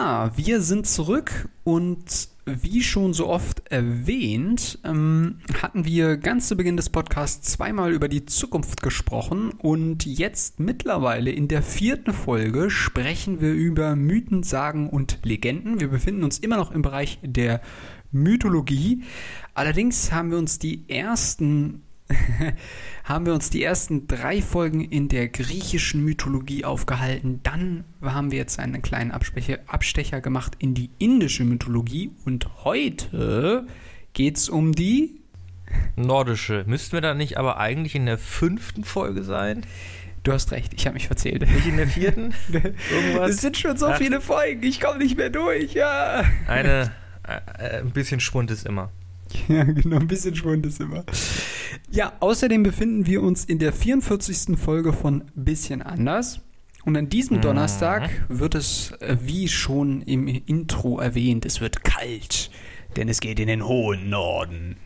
Ja, wir sind zurück und wie schon so oft erwähnt, ähm, hatten wir ganz zu Beginn des Podcasts zweimal über die Zukunft gesprochen und jetzt mittlerweile in der vierten Folge sprechen wir über Mythen, Sagen und Legenden. Wir befinden uns immer noch im Bereich der Mythologie. Allerdings haben wir uns die ersten haben wir uns die ersten drei Folgen in der griechischen Mythologie aufgehalten. Dann haben wir jetzt einen kleinen Abstecher, Abstecher gemacht in die indische Mythologie. Und heute geht es um die nordische. Müssten wir da nicht aber eigentlich in der fünften Folge sein? Du hast recht, ich habe mich verzählt. Nicht in der vierten? Irgendwas? Es sind schon so Ach. viele Folgen, ich komme nicht mehr durch. Ja. Eine, äh, ein bisschen Schwund ist immer. Ja, genau, ein bisschen Schwund ist immer. Ja, außerdem befinden wir uns in der 44. Folge von Bisschen anders. Und an diesem mhm. Donnerstag wird es, äh, wie schon im Intro erwähnt, es wird kalt, denn es geht in den hohen Norden.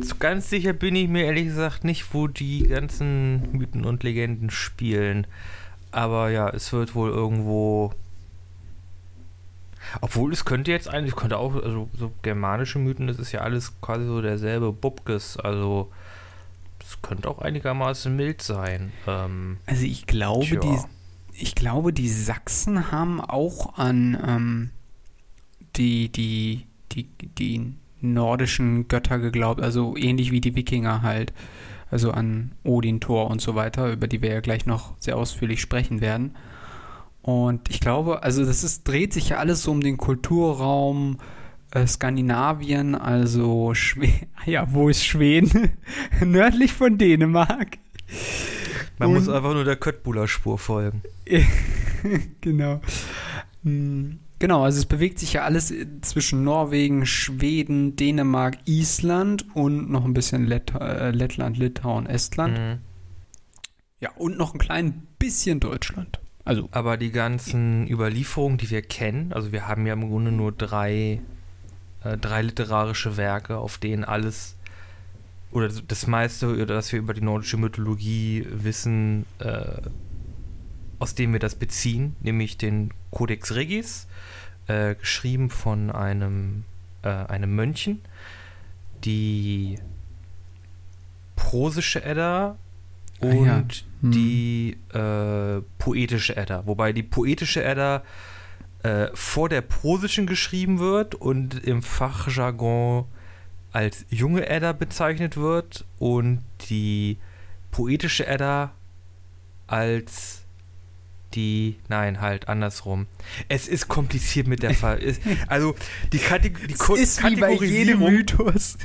So ganz sicher bin ich mir ehrlich gesagt nicht, wo die ganzen Mythen und Legenden spielen. Aber ja, es wird wohl irgendwo obwohl es könnte jetzt eigentlich, könnte auch, also so germanische Mythen, das ist ja alles quasi so derselbe Bubkes, also es könnte auch einigermaßen mild sein. Ähm, also ich glaube, tja. die, ich glaube, die Sachsen haben auch an ähm, die, die, die, die nordischen Götter geglaubt, also ähnlich wie die Wikinger halt. Also an Odin, Thor und so weiter, über die wir ja gleich noch sehr ausführlich sprechen werden. Und ich glaube, also das ist, dreht sich ja alles so um den Kulturraum äh, Skandinavien, also Schwe ja, wo ist Schweden? Nördlich von Dänemark. Man Und, muss einfach nur der Köttbuler Spur folgen. genau. Hm, genau, also es bewegt sich ja alles zwischen Norwegen, Schweden, Dänemark, Island und noch ein bisschen Lett äh, Lettland, Litauen, Estland. Mhm. Ja, und noch ein klein bisschen Deutschland. Also. Aber die ganzen Überlieferungen, die wir kennen, also wir haben ja im Grunde nur drei, äh, drei literarische Werke, auf denen alles oder das meiste, das wir über die nordische Mythologie wissen, äh, aus dem wir das beziehen, nämlich den Codex Regis, äh, geschrieben von einem, äh, einem Mönchen, die prosische Edda und ja. hm. die äh, poetische Edda. Wobei die poetische Edda äh, vor der prosischen geschrieben wird und im Fachjargon als junge Edda bezeichnet wird und die poetische Edda als die, nein, halt andersrum. Es ist kompliziert mit der Fall. also die, Kategor die Ko ist Kategorisierung. Mythos.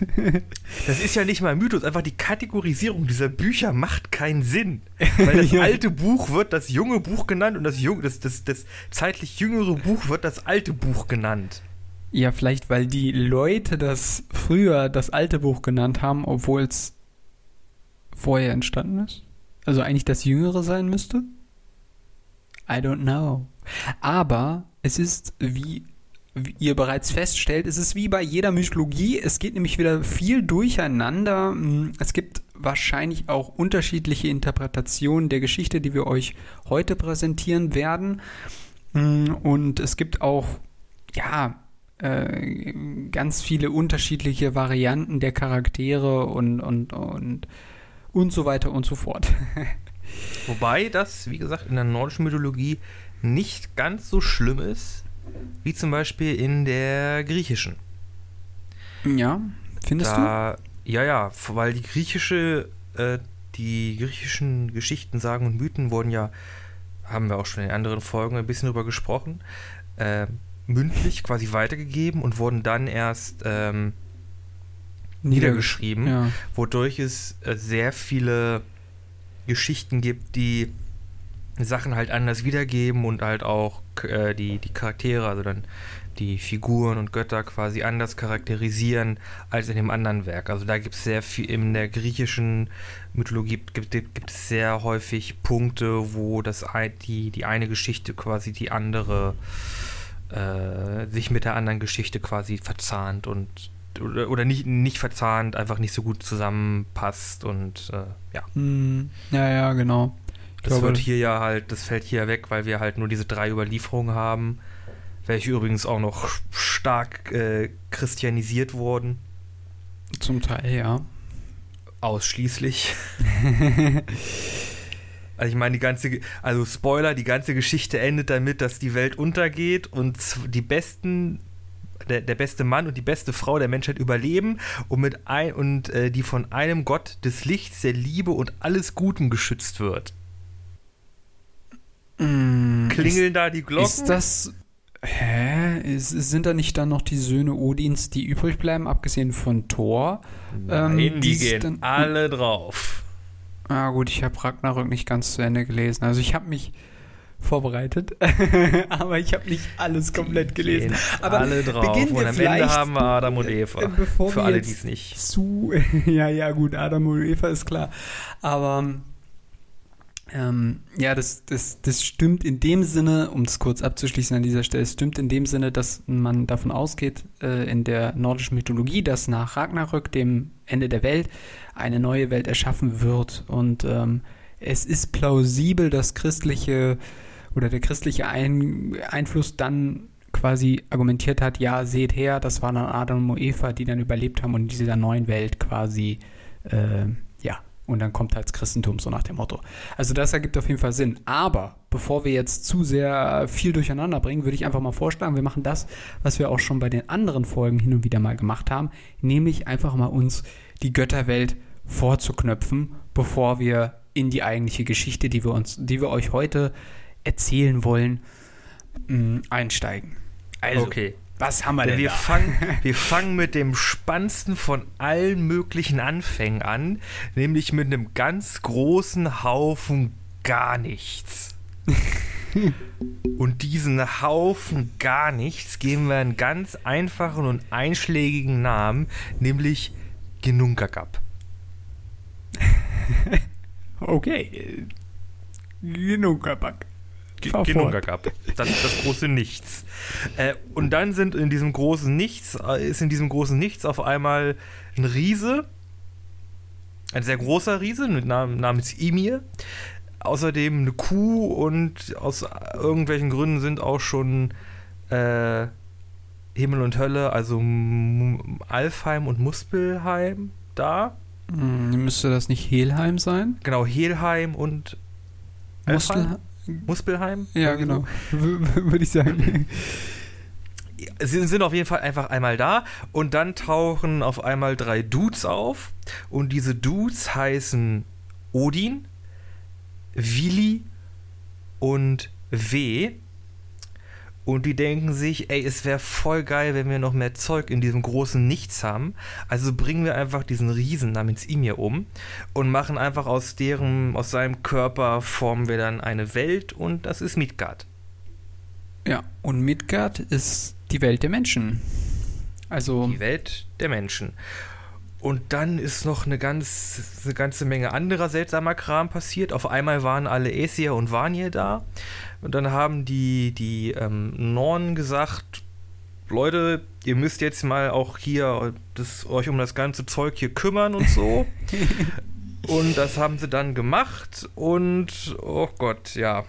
das ist ja nicht mal ein Mythos, einfach die Kategorisierung dieser Bücher macht keinen Sinn. Weil das ja. alte Buch wird das junge Buch genannt und das, jung, das, das, das zeitlich jüngere Buch wird das alte Buch genannt. Ja, vielleicht, weil die Leute das früher das alte Buch genannt haben, obwohl es vorher entstanden ist. Also eigentlich das jüngere sein müsste. I don't know. Aber es ist, wie, wie ihr bereits feststellt, es ist wie bei jeder Mythologie. Es geht nämlich wieder viel durcheinander. Es gibt wahrscheinlich auch unterschiedliche Interpretationen der Geschichte, die wir euch heute präsentieren werden. Und es gibt auch, ja, äh, ganz viele unterschiedliche Varianten der Charaktere und, und, und, und so weiter und so fort. Wobei das, wie gesagt, in der nordischen Mythologie nicht ganz so schlimm ist, wie zum Beispiel in der griechischen. Ja, findest da, du? Ja, ja, weil die griechische, äh, die griechischen Geschichten, Sagen und Mythen wurden ja, haben wir auch schon in anderen Folgen ein bisschen drüber gesprochen, äh, mündlich quasi weitergegeben und wurden dann erst ähm, niedergeschrieben, ja. wodurch es äh, sehr viele Geschichten gibt, die Sachen halt anders wiedergeben und halt auch äh, die, die Charaktere, also dann die Figuren und Götter quasi anders charakterisieren als in dem anderen Werk. Also da gibt es sehr viel, in der griechischen Mythologie gibt, es sehr häufig Punkte, wo das die, die eine Geschichte quasi die andere äh, sich mit der anderen Geschichte quasi verzahnt und oder, oder nicht, nicht verzahnt, einfach nicht so gut zusammenpasst und äh, ja. Hm, ja, ja, genau. Das glaube- wird hier ja halt, das fällt hier weg, weil wir halt nur diese drei Überlieferungen haben, welche übrigens auch noch stark äh, christianisiert wurden. Zum Teil, ja. Ausschließlich. Also ich meine, die ganze, also Spoiler, die ganze Geschichte endet damit, dass die Welt untergeht und die besten, der, der beste Mann und die beste Frau der Menschheit überleben und mit ein, und äh, die von einem Gott des Lichts, der Liebe und alles Guten geschützt wird. Mm, Klingeln da die Glocken? Ist, ist das. Hä? Ist, sind da nicht dann noch die Söhne Odins, die übrig bleiben, abgesehen von Thor? Nein, ähm, die die gehen dann- alle drauf. Ah, gut, ich habe Ragnarök nicht ganz zu Ende gelesen. Also, ich habe mich vorbereitet, aber ich habe nicht alles komplett gelesen. Aber alle drauf. beginnen wir Und am Ende haben wir Adam und äh, Eva. bevor Für wir alle, die es nicht. zu. ja, ja, gut, Adam und Eva ist klar. Aber ähm, ja, das, das, das stimmt in dem Sinne, um es kurz abzuschließen an dieser Stelle, es stimmt in dem Sinne, dass man davon ausgeht, äh, in der nordischen Mythologie, dass nach Ragnarök, dem Ende der Welt, eine neue Welt erschaffen wird. Und ähm, es ist plausibel, dass christliche oder der christliche Ein Einfluss dann quasi argumentiert hat, ja, seht her, das waren dann Adam und Eva, die dann überlebt haben und in dieser neuen Welt quasi, äh, ja, und dann kommt halt das Christentum so nach dem Motto. Also das ergibt auf jeden Fall Sinn. Aber bevor wir jetzt zu sehr viel durcheinander bringen, würde ich einfach mal vorschlagen, wir machen das, was wir auch schon bei den anderen Folgen hin und wieder mal gemacht haben, nämlich einfach mal uns die Götterwelt vorzuknöpfen, bevor wir in die eigentliche Geschichte, die wir uns, die wir euch heute erzählen wollen, mh, einsteigen. Also, okay. was haben wir denn Wir da? fangen, wir fangen mit dem spannendsten von allen möglichen Anfängen an, nämlich mit einem ganz großen Haufen gar nichts. und diesen Haufen gar nichts geben wir einen ganz einfachen und einschlägigen Namen, nämlich Genunkagap. Okay. Genug, Kabak. Ge- Fahr fort. Genunkagap. Das, das große Nichts. Äh, und dann sind in diesem großen Nichts, äh, ist in diesem großen Nichts auf einmal ein Riese, ein sehr großer Riese mit Namen, namens Imir. Außerdem eine Kuh und aus irgendwelchen Gründen sind auch schon äh, Himmel und Hölle, also Alfheim und Muspelheim da. Hm, müsste das nicht Helheim sein? Genau, Helheim und Alfheim? Muspelheim. ja, genau. Würde ich sagen. Sie sind auf jeden Fall einfach einmal da und dann tauchen auf einmal drei Dudes auf und diese Dudes heißen Odin, Willi und W. Und die denken sich, ey, es wäre voll geil, wenn wir noch mehr Zeug in diesem großen Nichts haben. Also bringen wir einfach diesen Riesen namens Imir um und machen einfach aus deren, aus seinem Körper formen wir dann eine Welt und das ist Midgard. Ja, und Midgard ist die Welt der Menschen. Also, die Welt der Menschen. Und dann ist noch eine, ganz, eine ganze Menge anderer seltsamer Kram passiert. Auf einmal waren alle Aesir und Vanir da. Und dann haben die, die ähm, Nornen gesagt, Leute, ihr müsst jetzt mal auch hier das, euch um das ganze Zeug hier kümmern und so. und das haben sie dann gemacht. Und, oh Gott, ja.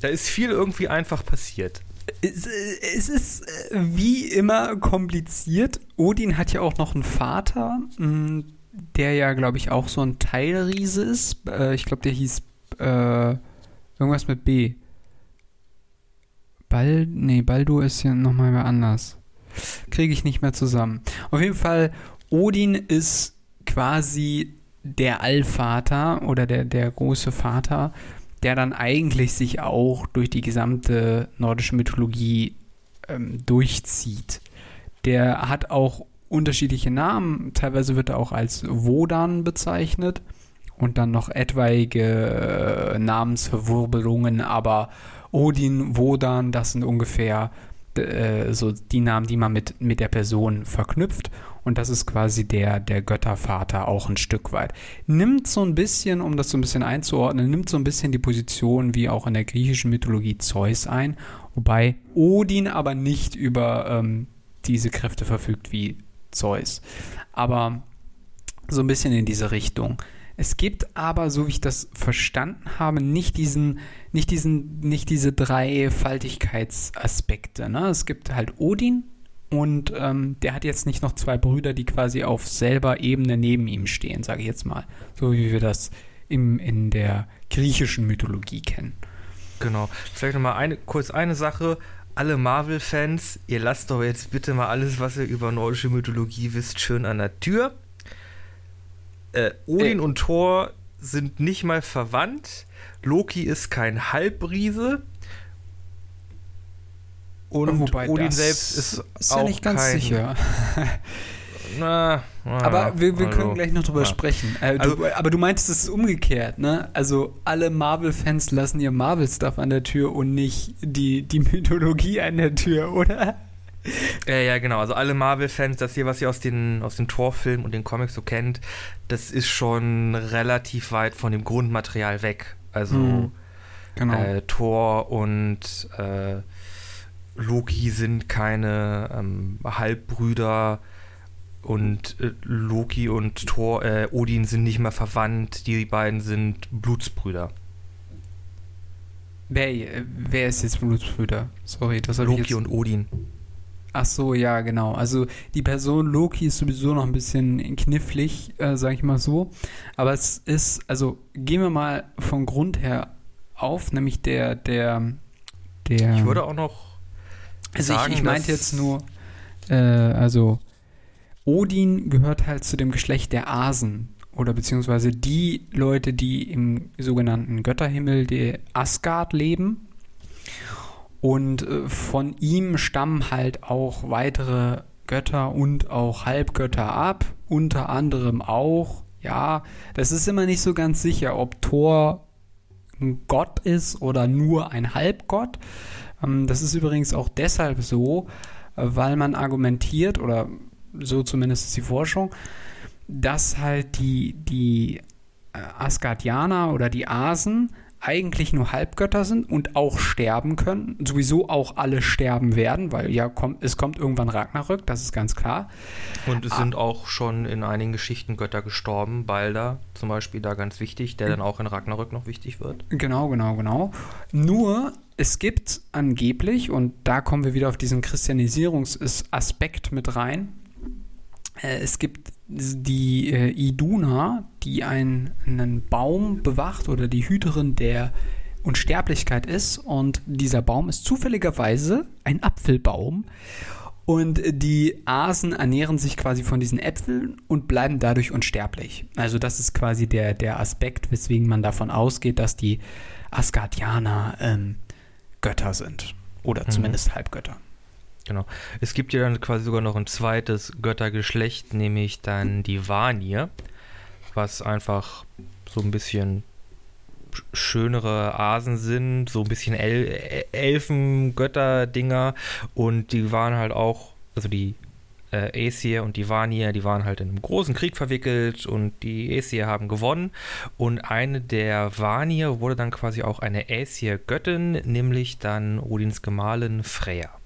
Da ist viel irgendwie einfach passiert. es, es ist äh, wie immer kompliziert. Odin hat ja auch noch einen Vater, mh, der ja, glaube ich, auch so ein Teilriese ist. Äh, ich glaube, der hieß äh, irgendwas mit B. Bal nee, Baldur ist ja nochmal anders. Kriege ich nicht mehr zusammen. Auf jeden Fall, Odin ist quasi der Allvater oder der, der große Vater, der dann eigentlich sich auch durch die gesamte nordische Mythologie ähm, durchzieht. Der hat auch unterschiedliche Namen. Teilweise wird er auch als Wodan bezeichnet und dann noch etwaige äh, Namensverwirbelungen, aber Odin, Wodan, das sind ungefähr äh, so die Namen, die man mit, mit der Person verknüpft. Und das ist quasi der, der Göttervater auch ein Stück weit. Nimmt so ein bisschen, um das so ein bisschen einzuordnen, nimmt so ein bisschen die Position wie auch in der griechischen Mythologie Zeus ein, wobei Odin aber nicht über ähm, diese Kräfte verfügt wie Zeus. Aber so ein bisschen in diese Richtung. Es gibt aber, so wie ich das verstanden habe, nicht diesen, nicht diesen, nicht diese Dreifaltigkeitsaspekte. Ne? Es gibt halt Odin und ähm, der hat jetzt nicht noch zwei Brüder, die quasi auf selber Ebene neben ihm stehen, sage ich jetzt mal. So wie wir das im, in der griechischen Mythologie kennen. Genau. Vielleicht nochmal eine, kurz eine Sache. Alle Marvel-Fans, ihr lasst doch jetzt bitte mal alles, was ihr über nordische Mythologie wisst, schön an der Tür. Äh, Odin äh. und Thor sind nicht mal verwandt. Loki ist kein Halbriese. Und Wobei Odin selbst ist, ist auch ja nicht ganz kein, sicher. Na, na, aber wir, wir also, können gleich noch drüber na. sprechen. Äh, du, also, aber du meintest, es ist umgekehrt, ne? Also alle Marvel-Fans lassen ihr Marvel-Stuff an der Tür und nicht die, die Mythologie an der Tür, oder? Äh, ja, genau. Also alle Marvel-Fans, das hier, was ihr aus den, aus den Torfilmen und den Comics so kennt, das ist schon relativ weit von dem Grundmaterial weg. Also mhm. genau. äh, Thor und äh, Loki sind keine ähm, Halbbrüder und äh, Loki und Thor, äh, Odin sind nicht mehr verwandt, die beiden sind Blutsbrüder. Wer, äh, wer ist jetzt Blutsbrüder? Sorry, das habe Loki ich jetzt... und Odin. Ach so, ja, genau. Also die Person Loki ist sowieso noch ein bisschen knifflig, äh, sag ich mal so. Aber es ist, also gehen wir mal vom Grund her auf, nämlich der, der, der. Ich würde auch noch. Also sagen, ich, ich meinte jetzt nur, äh, also Odin gehört halt zu dem Geschlecht der Asen oder beziehungsweise die Leute, die im sogenannten Götterhimmel der Asgard leben. Und äh, von ihm stammen halt auch weitere Götter und auch Halbgötter ab, unter anderem auch, ja, das ist immer nicht so ganz sicher, ob Thor ein Gott ist oder nur ein Halbgott. Ähm, das ist übrigens auch deshalb so, weil man argumentiert oder so zumindest ist die Forschung, dass halt die, die äh, Asgardianer oder die Asen eigentlich nur Halbgötter sind und auch sterben können, sowieso auch alle sterben werden, weil ja kommt, es kommt irgendwann Ragnarök, das ist ganz klar. Und es ah. sind auch schon in einigen Geschichten Götter gestorben, Balder zum Beispiel da ganz wichtig, der dann auch in Ragnarök noch wichtig wird. Genau, genau, genau. Nur es gibt angeblich, und da kommen wir wieder auf diesen Christianisierungsaspekt mit rein, äh, es gibt die äh, Iduna, die ein, einen Baum bewacht oder die Hüterin der Unsterblichkeit ist. Und dieser Baum ist zufälligerweise ein Apfelbaum. Und die Asen ernähren sich quasi von diesen Äpfeln und bleiben dadurch unsterblich. Also das ist quasi der, der Aspekt, weswegen man davon ausgeht, dass die Asgardianer ähm, Götter sind. Oder mhm. zumindest Halbgötter. Genau. Es gibt ja dann quasi sogar noch ein zweites Göttergeschlecht, nämlich dann die Vanir, was einfach so ein bisschen schönere Asen sind, so ein bisschen El Elfen-Götter-Dinger und die waren halt auch, also die äh, Aesir und die Vanir, die waren halt in einem großen Krieg verwickelt und die Aesir haben gewonnen und eine der Vanir wurde dann quasi auch eine Aesir-Göttin, nämlich dann Odins Gemahlin Freya.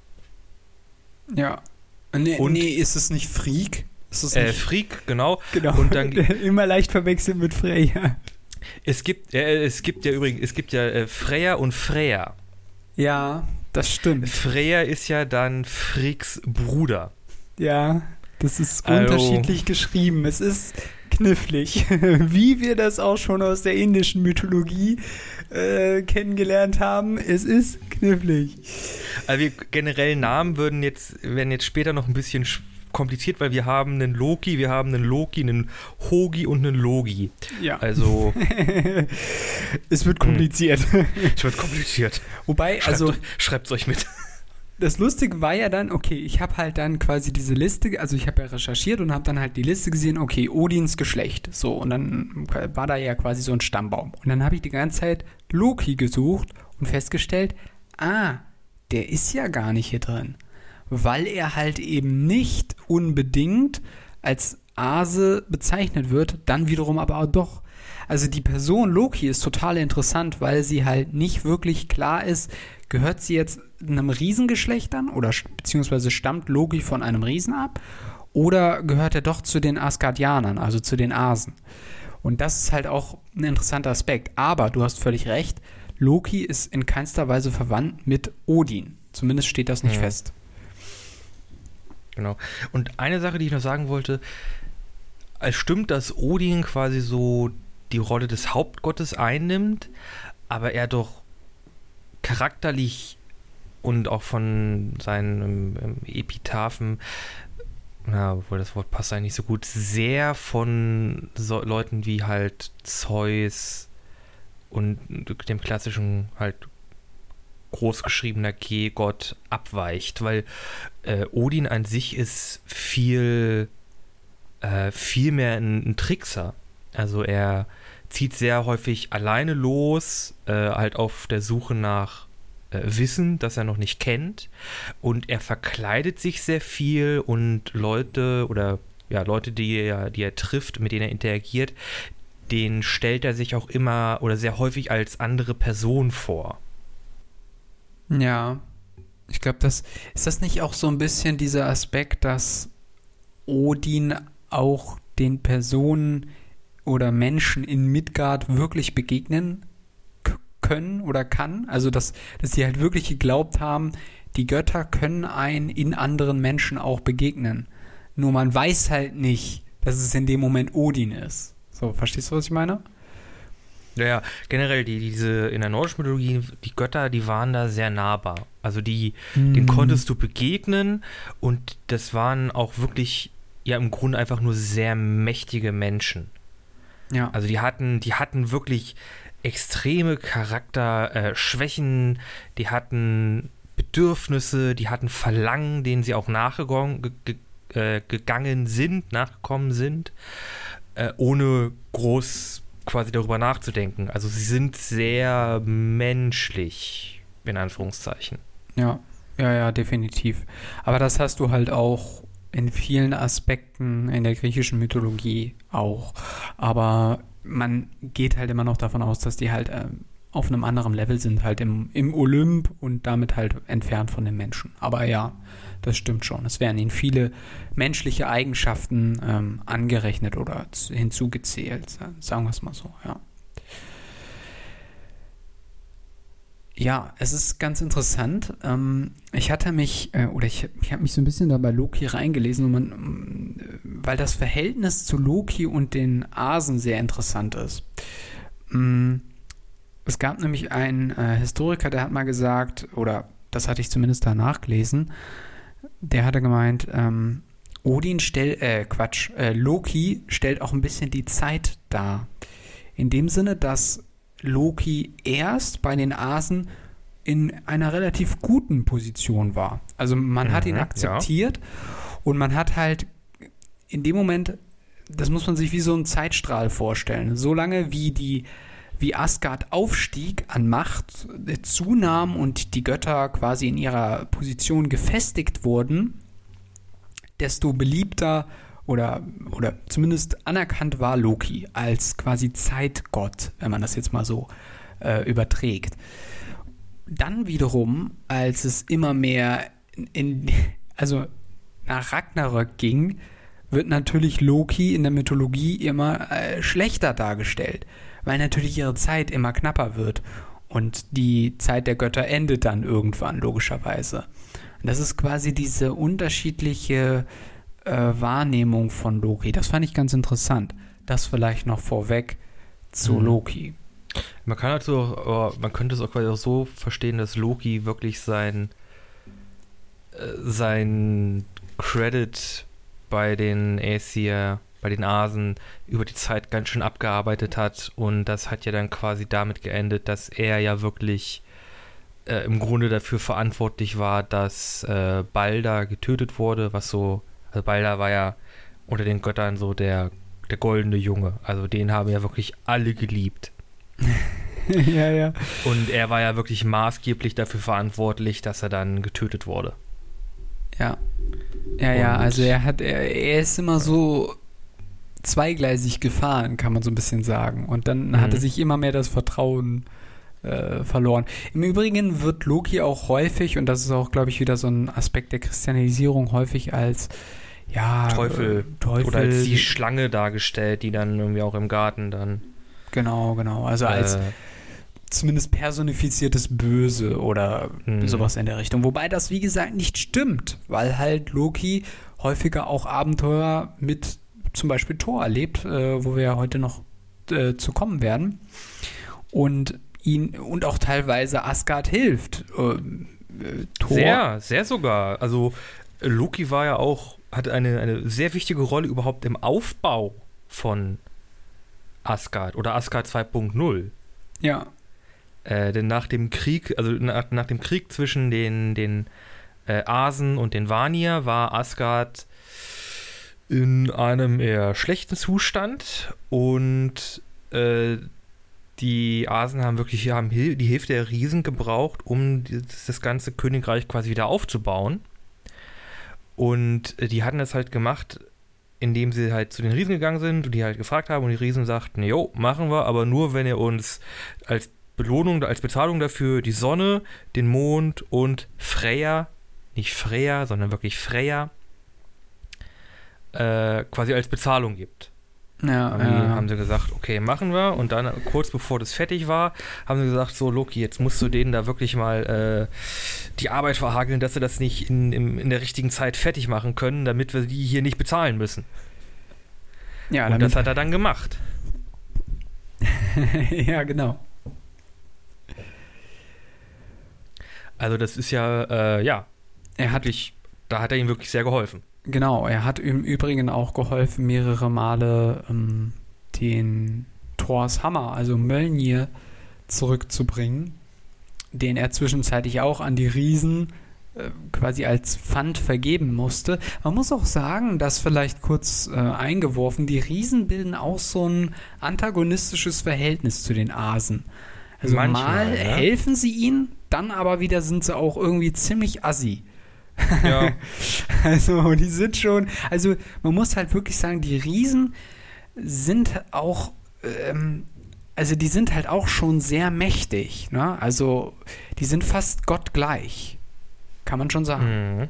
Ja. Nee, und, nee, ist es nicht Freak? Ist es äh, Freak, genau. Genau. Und dann, Immer leicht verwechselt mit Freya. Es gibt, äh, es gibt ja übrigens, es gibt ja äh, Freya und Freya. Ja, das stimmt. Freya ist ja dann Freaks Bruder. Ja, das ist also, unterschiedlich geschrieben. Es ist knifflig, wie wir das auch schon aus der indischen Mythologie äh, kennengelernt haben. Es ist knifflig. Also wir generell Namen würden jetzt, werden jetzt später noch ein bisschen kompliziert, weil wir haben einen Loki, wir haben einen Loki, einen Hogi und einen Logi. Ja. Also. es wird kompliziert. Es wird kompliziert. Wobei, schreibt also. Schreibt es euch mit das Lustige war ja dann, okay, ich habe halt dann quasi diese Liste, also ich habe ja recherchiert und habe dann halt die Liste gesehen, okay, Odins Geschlecht, so und dann war da ja quasi so ein Stammbaum. Und dann habe ich die ganze Zeit Loki gesucht und festgestellt, ah, der ist ja gar nicht hier drin, weil er halt eben nicht unbedingt als Ase bezeichnet wird, dann wiederum aber auch doch. Also die Person Loki ist total interessant, weil sie halt nicht wirklich klar ist, gehört sie jetzt einem Riesengeschlecht an oder beziehungsweise stammt Loki von einem Riesen ab oder gehört er doch zu den Asgardianern, also zu den Asen? Und das ist halt auch ein interessanter Aspekt. Aber du hast völlig recht, Loki ist in keinster Weise verwandt mit Odin. Zumindest steht das nicht Ja. fest. Genau. Und eine Sache, die ich noch sagen wollte, es stimmt, dass Odin quasi so die Rolle des Hauptgottes einnimmt, aber er doch charakterlich und auch von seinen ähm, Epitaphen, na, obwohl das Wort passt eigentlich nicht so gut, sehr von so Leuten wie halt Zeus und dem klassischen halt großgeschriebener G-Gott abweicht, weil äh, Odin an sich ist viel, äh, viel mehr ein, ein Trickser. Also er zieht sehr häufig alleine los, äh, halt auf der Suche nach äh, Wissen, das er noch nicht kennt. Und er verkleidet sich sehr viel und Leute oder ja, Leute, die er, die er trifft, mit denen er interagiert, den stellt er sich auch immer oder sehr häufig als andere Person vor. Ja. Ich glaube, das ist das nicht auch so ein bisschen dieser Aspekt, dass Odin auch den Personen oder Menschen in Midgard wirklich begegnen können oder kann? Also, dass, dass sie halt wirklich geglaubt haben, die Götter können einen in anderen Menschen auch begegnen. Nur man weiß halt nicht, dass es in dem Moment Odin ist. So, verstehst du, was ich meine? Ja, ja, generell die, diese in der nordischen Mythologie, die Götter, die waren da sehr nahbar. Also die, den konntest du begegnen und das waren auch wirklich ja im Grunde einfach nur sehr mächtige Menschen. Ja. Also die hatten, die hatten wirklich extreme Charakterschwächen, äh, die hatten Bedürfnisse, die hatten Verlangen, denen sie auch nachgegangen ge, ge, äh, gegangen sind, nachgekommen sind, äh, ohne groß quasi darüber nachzudenken. Also sie sind sehr menschlich, in Anführungszeichen. Ja, ja, ja, definitiv. Aber das hast du halt auch in vielen Aspekten in der griechischen Mythologie auch. Aber man geht halt immer noch davon aus, dass die halt ähm, auf einem anderen Level sind, halt im, im Olymp und damit halt entfernt von den Menschen. Aber ja, das stimmt schon. Es werden ihnen viele menschliche Eigenschaften ähm, angerechnet oder hinzugezählt, sa- sagen wir es mal so, ja. Ja, es ist ganz interessant. Ähm, ich hatte mich, äh, oder ich, ich habe mich so ein bisschen da bei Loki reingelesen, man, ähm, weil das Verhältnis zu Loki und den Asen sehr interessant ist. Mm, Es gab nämlich einen äh, Historiker, der hat mal gesagt, oder das hatte ich zumindest da nachgelesen, der hatte gemeint, ähm, Odin stellt, äh, Quatsch, äh, Loki stellt auch ein bisschen die Zeit dar. In dem Sinne, dass Loki erst bei den Asen in einer relativ guten Position war. Also man hat ihn Mhm, akzeptiert und man hat halt in dem Moment, das muss man sich wie so einen Zeitstrahl vorstellen. Solange wie die wie Asgard aufstieg an Macht, äh, zunahm und die Götter quasi in ihrer Position gefestigt wurden, desto beliebter oder, oder zumindest anerkannt war Loki als quasi Zeitgott, wenn man das jetzt mal so äh, überträgt. Dann wiederum, als es immer mehr in, also nach Ragnarök ging, wird natürlich Loki in der Mythologie immer äh, schlechter dargestellt, weil natürlich ihre Zeit immer knapper wird und die Zeit der Götter endet dann irgendwann, logischerweise. Und das ist quasi diese unterschiedliche äh, Wahrnehmung von Loki. Das fand ich ganz interessant. Das vielleicht noch vorweg zu Mhm. Loki. Man kann also, auch, man könnte es auch quasi auch so verstehen, dass Loki wirklich sein, äh, sein Credit bei den Aesir, bei den Asen über die Zeit ganz schön abgearbeitet hat und das hat ja dann quasi damit geendet, dass er ja wirklich äh, im Grunde dafür verantwortlich war, dass äh, Balder getötet wurde, was so, also Balder war ja unter den Göttern so der, der goldene Junge, also den haben ja wirklich alle geliebt. ja, ja. Und er war ja wirklich maßgeblich dafür verantwortlich, dass er dann getötet wurde. Ja. Ja, ja, Und- also er hat, er, er ist immer so zweigleisig gefahren, kann man so ein bisschen sagen. Und dann Mhm. hat er sich immer mehr das Vertrauen äh, verloren. Im Übrigen wird Loki auch häufig, und das ist auch, glaube ich, wieder so ein Aspekt der Christianisierung, häufig als ja, Teufel. äh, Teufel. Oder als die Schlange dargestellt, die dann irgendwie auch im Garten dann. genau, genau. Also als äh, zumindest personifiziertes Böse oder Mhm. sowas in der Richtung. Wobei das, wie gesagt, nicht stimmt, weil halt Loki häufiger auch Abenteuer mit zum Beispiel Thor erlebt, äh, wo wir ja heute noch äh, zu kommen werden. Und ihn und auch teilweise Asgard hilft. Äh, Thor. Sehr, sehr sogar. Also Loki war ja auch, hatte eine, eine sehr wichtige Rolle überhaupt im Aufbau von Asgard oder Asgard 2.0. Ja, Äh, denn nach dem Krieg, also nach, nach dem Krieg zwischen den, den äh, Asen und den Vanir war Asgard in einem eher schlechten Zustand und äh, die Asen haben wirklich haben die Hilfe der Riesen gebraucht, um das ganze Königreich quasi wieder aufzubauen. Und äh, die hatten das halt gemacht, indem sie halt zu den Riesen gegangen sind und die halt gefragt haben und die Riesen sagten, jo, machen wir, aber nur, wenn ihr uns als Belohnung, als Bezahlung dafür die Sonne, den Mond und Freya, nicht Freya, sondern wirklich Freya, äh, quasi als Bezahlung gibt. Ja, ja. haben sie gesagt, okay, machen wir. Und dann, kurz bevor das fertig war, haben sie gesagt, so Loki, jetzt musst du denen da wirklich mal äh, die Arbeit verhageln, dass sie das nicht in, im, in der richtigen Zeit fertig machen können, damit wir die hier nicht bezahlen müssen. ja, Und das hat er dann gemacht. ja, genau. Also das ist ja, äh, ja, Er hat wirklich, da hat er ihm wirklich sehr geholfen. Genau, er hat im Übrigen auch geholfen, mehrere Male ähm, den Thors Hammer, also Mjölnir, zurückzubringen, den er zwischenzeitlich auch an die Riesen äh, quasi als Pfand vergeben musste. Man muss auch sagen, dass vielleicht kurz äh, eingeworfen, die Riesen bilden auch so ein antagonistisches Verhältnis zu den Asen. Also Manchmal, mal ja. helfen sie ihnen, dann aber wieder sind sie auch irgendwie ziemlich assi. Ja, Also, die sind schon, also man muss halt wirklich sagen, die Riesen sind auch, ähm, also die sind halt auch schon sehr mächtig, ne? Also, die sind fast gottgleich, kann man schon sagen. mhm.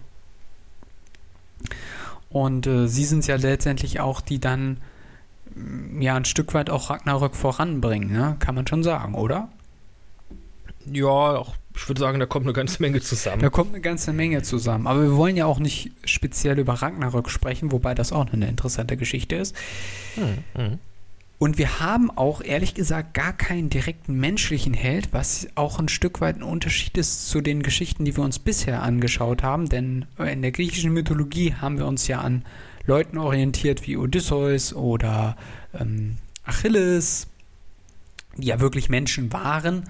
Und äh, sie sind ja letztendlich auch, die dann mm, ja ein Stück weit auch Ragnarök voranbringen, ne? Kann man schon sagen, oder? ja auch, ich würde sagen, da kommt eine ganze Menge zusammen. Da kommt eine ganze Menge zusammen. Aber wir wollen ja auch nicht speziell über Ragnarök sprechen, wobei das auch eine interessante Geschichte ist. Mhm. Mhm. Und wir haben auch ehrlich gesagt gar keinen direkten menschlichen Held, was auch ein Stück weit ein Unterschied ist zu den Geschichten, die wir uns bisher angeschaut haben. Denn in der griechischen Mythologie haben wir uns ja an Leuten orientiert wie Odysseus oder ähm, Achilles, die ja wirklich Menschen waren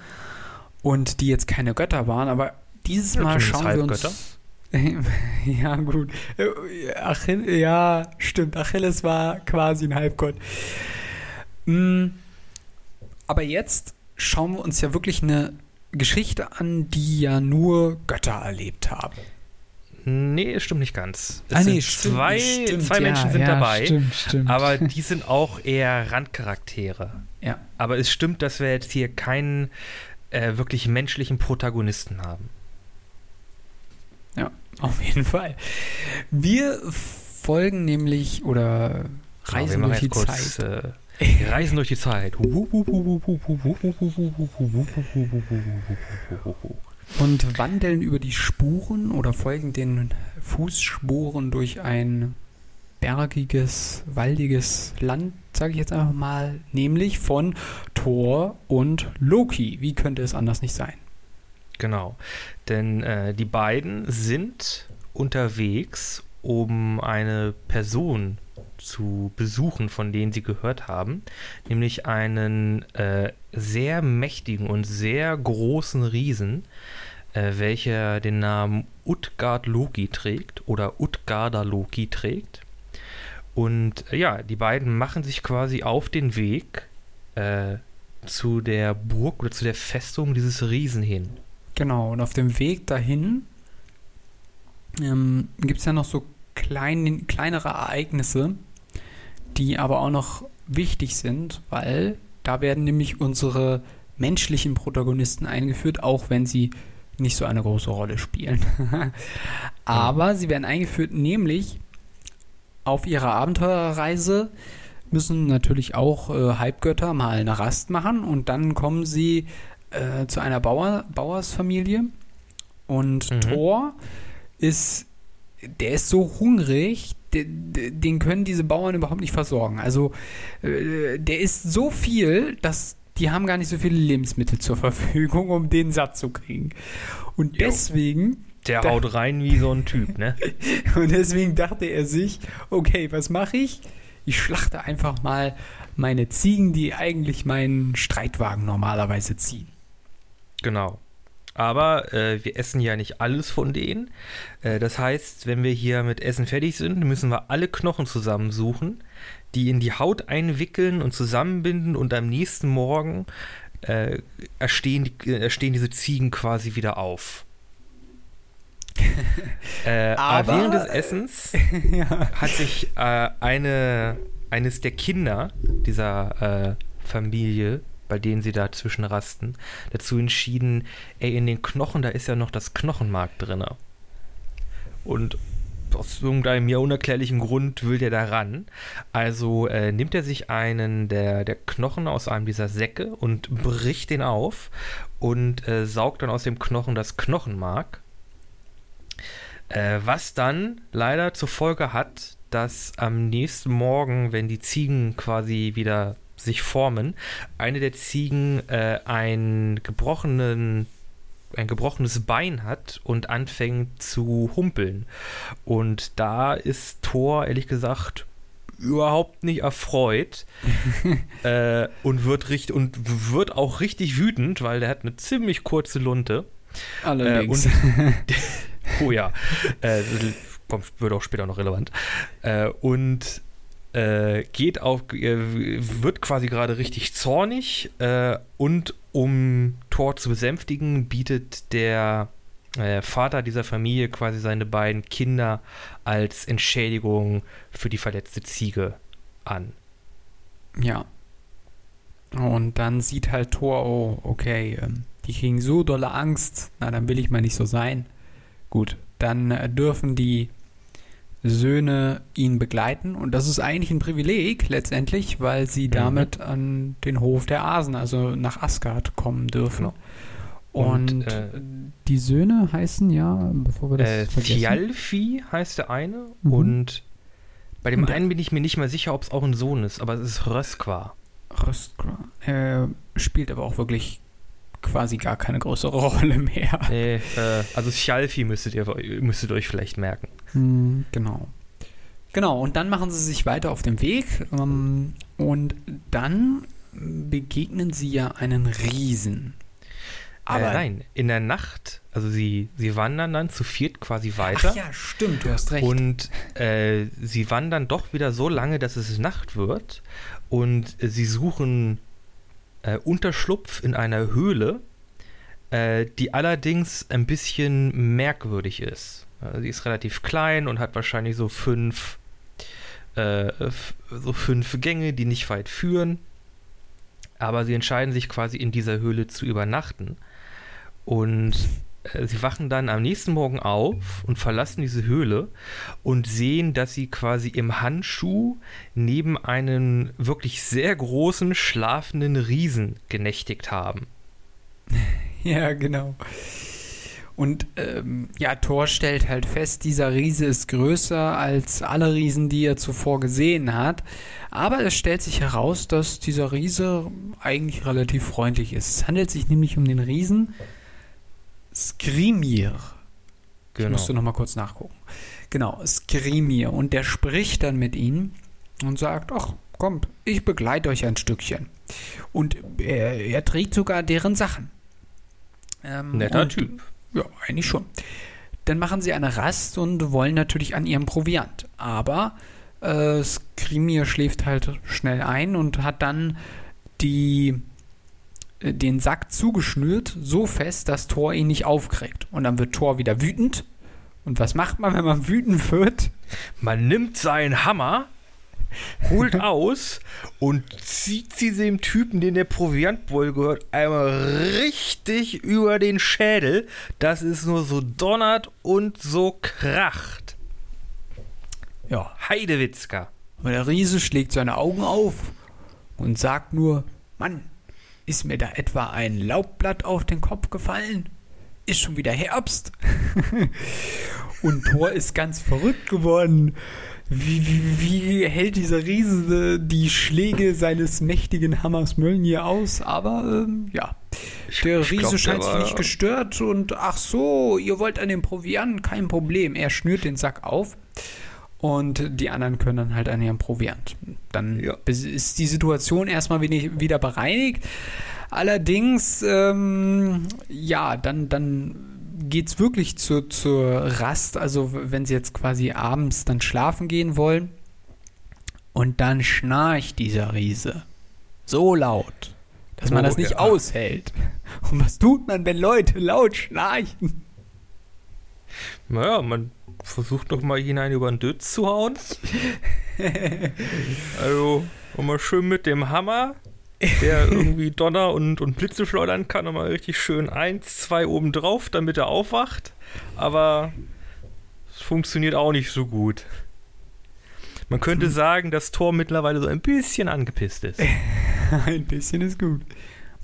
und die jetzt keine Götter waren. Aber dieses Ja, Mal schauen wir uns. ja, gut. Achill, ja, stimmt. Achilles war quasi ein Halbgott. Mm, Aber jetzt schauen wir uns ja wirklich eine Geschichte an, die ja nur Götter erlebt haben. Nee, stimmt nicht ganz. Es Ah, nee, sind stimmt, zwei, stimmt, zwei ja, Menschen sind ja, dabei, Stimmt, stimmt. aber die sind auch eher Randcharaktere. Ja. Aber es stimmt, dass wir jetzt hier keinen äh, wirklich menschlichen Protagonisten haben. Auf jeden Fall. Wir folgen nämlich oder Genau, reisen machen durch die kurz, Zeit. Äh, reisen durch die Zeit. und wandeln über die Spuren oder folgen den Fußspuren durch ein bergiges, waldiges Land, sage ich jetzt einfach mal, nämlich von Thor und Loki. Wie könnte es anders nicht sein? Genau. Denn äh, die beiden sind unterwegs, um eine Person zu besuchen, von denen sie gehört haben, nämlich einen äh, sehr mächtigen und sehr großen Riesen, äh, welcher den Namen Utgard Loki trägt oder Utgarda Loki trägt. Und äh, ja, die beiden machen sich quasi auf den Weg äh, zu der Burg oder zu der Festung dieses Riesen hin. Genau, und auf dem Weg dahin ähm, gibt es ja noch so klein, kleinere Ereignisse, die aber auch noch wichtig sind, weil da werden nämlich unsere menschlichen Protagonisten eingeführt, auch wenn sie nicht so eine große Rolle spielen. aber sie werden eingeführt, nämlich auf ihrer Abenteuerreise müssen natürlich auch äh, Halbgötter mal eine Rast machen und dann kommen sie äh, zu einer Bauer, Bauersfamilie und Mhm. Thor ist, der ist so hungrig, de- de- den können diese Bauern überhaupt nicht versorgen. Also äh, der isst so viel, dass die haben gar nicht so viele Lebensmittel zur Verfügung, um den satt zu kriegen. Und Jo. deswegen Der haut rein wie so ein Typ, ne? und deswegen dachte er sich, okay, was mache ich? Ich schlachte einfach mal meine Ziegen, die eigentlich meinen Streitwagen normalerweise ziehen. Genau. Aber äh, wir essen ja nicht alles von denen. Äh, das heißt, wenn wir hier mit Essen fertig sind, müssen wir alle Knochen zusammensuchen, die in die Haut einwickeln und zusammenbinden und am nächsten Morgen äh, erstehen, äh, erstehen diese Ziegen quasi wieder auf. äh, aber, während des Essens ja. hat sich äh, eine, eines der Kinder dieser äh, Familie, bei denen sie da zwischenrasten, dazu entschieden, ey, in den Knochen, da ist ja noch das Knochenmark drin. Und aus irgendeinem mir unerklärlichen Grund will der da ran. Also äh, nimmt er sich einen der, der Knochen aus einem dieser Säcke und bricht den auf und äh, saugt dann aus dem Knochen das Knochenmark. Äh, was dann leider zur Folge hat, dass am nächsten Morgen, wenn die Ziegen quasi wieder sich formen, eine der Ziegen äh, einen gebrochenen ein gebrochenes Bein hat und anfängt zu humpeln. Und da ist Thor, ehrlich gesagt, überhaupt nicht erfreut äh, und wird richtig und wird auch richtig wütend, weil der hat eine ziemlich kurze Lunte. Allerdings. Oh ja, äh, kommt, wird auch später noch relevant. Äh, und äh, geht auf, äh, wird quasi gerade richtig zornig äh, und um Thor zu besänftigen, bietet der äh, Vater dieser Familie quasi seine beiden Kinder als Entschädigung für die verletzte Ziege an. ja. Und dann sieht halt Thor, oh, okay, ähm, die kriegen so dolle Angst, na, dann will ich mal nicht so sein. Gut, dann äh, dürfen die Söhne ihn begleiten und das ist eigentlich ein Privileg letztendlich, weil sie damit an den Hof der Asen, also nach Asgard kommen dürfen. Genau. Und, Und, äh, die Söhne heißen ja, bevor wir das Äh, vergessen. Thialfi heißt der eine Mhm. und bei dem Und einen bin ich mir nicht mehr sicher, ob es auch ein Sohn ist, aber es ist Röskwa. Röstkra. Äh, spielt aber auch wirklich quasi gar keine größere Rolle mehr. Nee, äh, also Thialfi müsstet ihr, müsstet euch vielleicht merken. Hm, genau. Genau, und dann machen sie sich weiter auf den Weg ähm, und dann begegnen sie ja einen Riesen. Aber äh, nein, in der Nacht, also sie, sie wandern dann zu viert quasi weiter. Ach ja, stimmt, du hast recht. Und äh, sie wandern doch wieder so lange, dass es Nacht wird. Und äh, sie suchen äh, Unterschlupf in einer Höhle, äh, die allerdings ein bisschen merkwürdig ist. Äh, sie ist relativ klein und hat wahrscheinlich so fünf, äh, so fünf Gänge, die nicht weit führen. Aber sie entscheiden sich quasi in dieser Höhle zu übernachten. Und sie wachen dann am nächsten Morgen auf und verlassen diese Höhle und sehen, dass sie quasi im Handschuh neben einem wirklich sehr großen schlafenden Riesen genächtigt haben. Ja, genau. Und ähm, ja, Thor stellt halt fest, dieser Riese ist größer als alle Riesen, die er zuvor gesehen hat. Aber es stellt sich heraus, dass dieser Riese eigentlich relativ freundlich ist. Es handelt sich nämlich um den Riesen Skrimir. Ich Genau. musste noch mal kurz nachgucken. Genau, Skrimir. Und der spricht dann mit ihnen und sagt, ach, kommt, ich begleite euch ein Stückchen. Und er, er trägt sogar deren Sachen. Ähm, Netter und, Typ. Ja, eigentlich schon. Dann machen sie eine Rast und wollen natürlich an ihrem Proviant. Aber äh, Skrimir schläft halt schnell ein und hat dann die, den Sack zugeschnürt, so fest, dass Thor ihn nicht aufkriegt. Und dann wird Thor wieder wütend. Und was macht man, wenn man wütend wird? Man nimmt seinen Hammer, holt aus und zieht sie dem Typen, den der Proviantbowl gehört, einmal richtig über den Schädel, dass es nur so donnert und so kracht. Ja. Heidewitzka. Aber der Riese schlägt seine Augen auf und sagt nur, Mann, ist mir da etwa ein Laubblatt auf den Kopf gefallen? Ist schon wieder Herbst. und Thor ist ganz verrückt geworden. Wie, wie, wie hält dieser Riese die Schläge seines mächtigen Hammers Mjölnir aus? Aber ähm, ja, der Ich Riese glaub, scheint sich nicht gestört und ach so, ihr wollt an den Proviant, kein Problem. Er schnürt den Sack auf und die anderen können dann halt an ihrem Proviant. Dann Ja. ist die Situation erstmal wieder, wieder bereinigt. Allerdings, ähm, ja, dann, dann geht es wirklich zur, zur Rast, also wenn sie jetzt quasi abends dann schlafen gehen wollen. Und dann schnarcht dieser Riese so laut, dass man Oh, das nicht ja. aushält. Und was tut man, wenn Leute laut schnarchen? Naja, man versucht doch mal hinein über den Dötz zu hauen. also, und mal schön mit dem Hammer, der irgendwie Donner und, und Blitze schleudern kann, und mal richtig schön eins, zwei oben drauf, damit er aufwacht. Aber es funktioniert auch nicht so gut. Man könnte sagen, dass Thor mittlerweile so ein bisschen angepisst ist. Ein bisschen ist gut.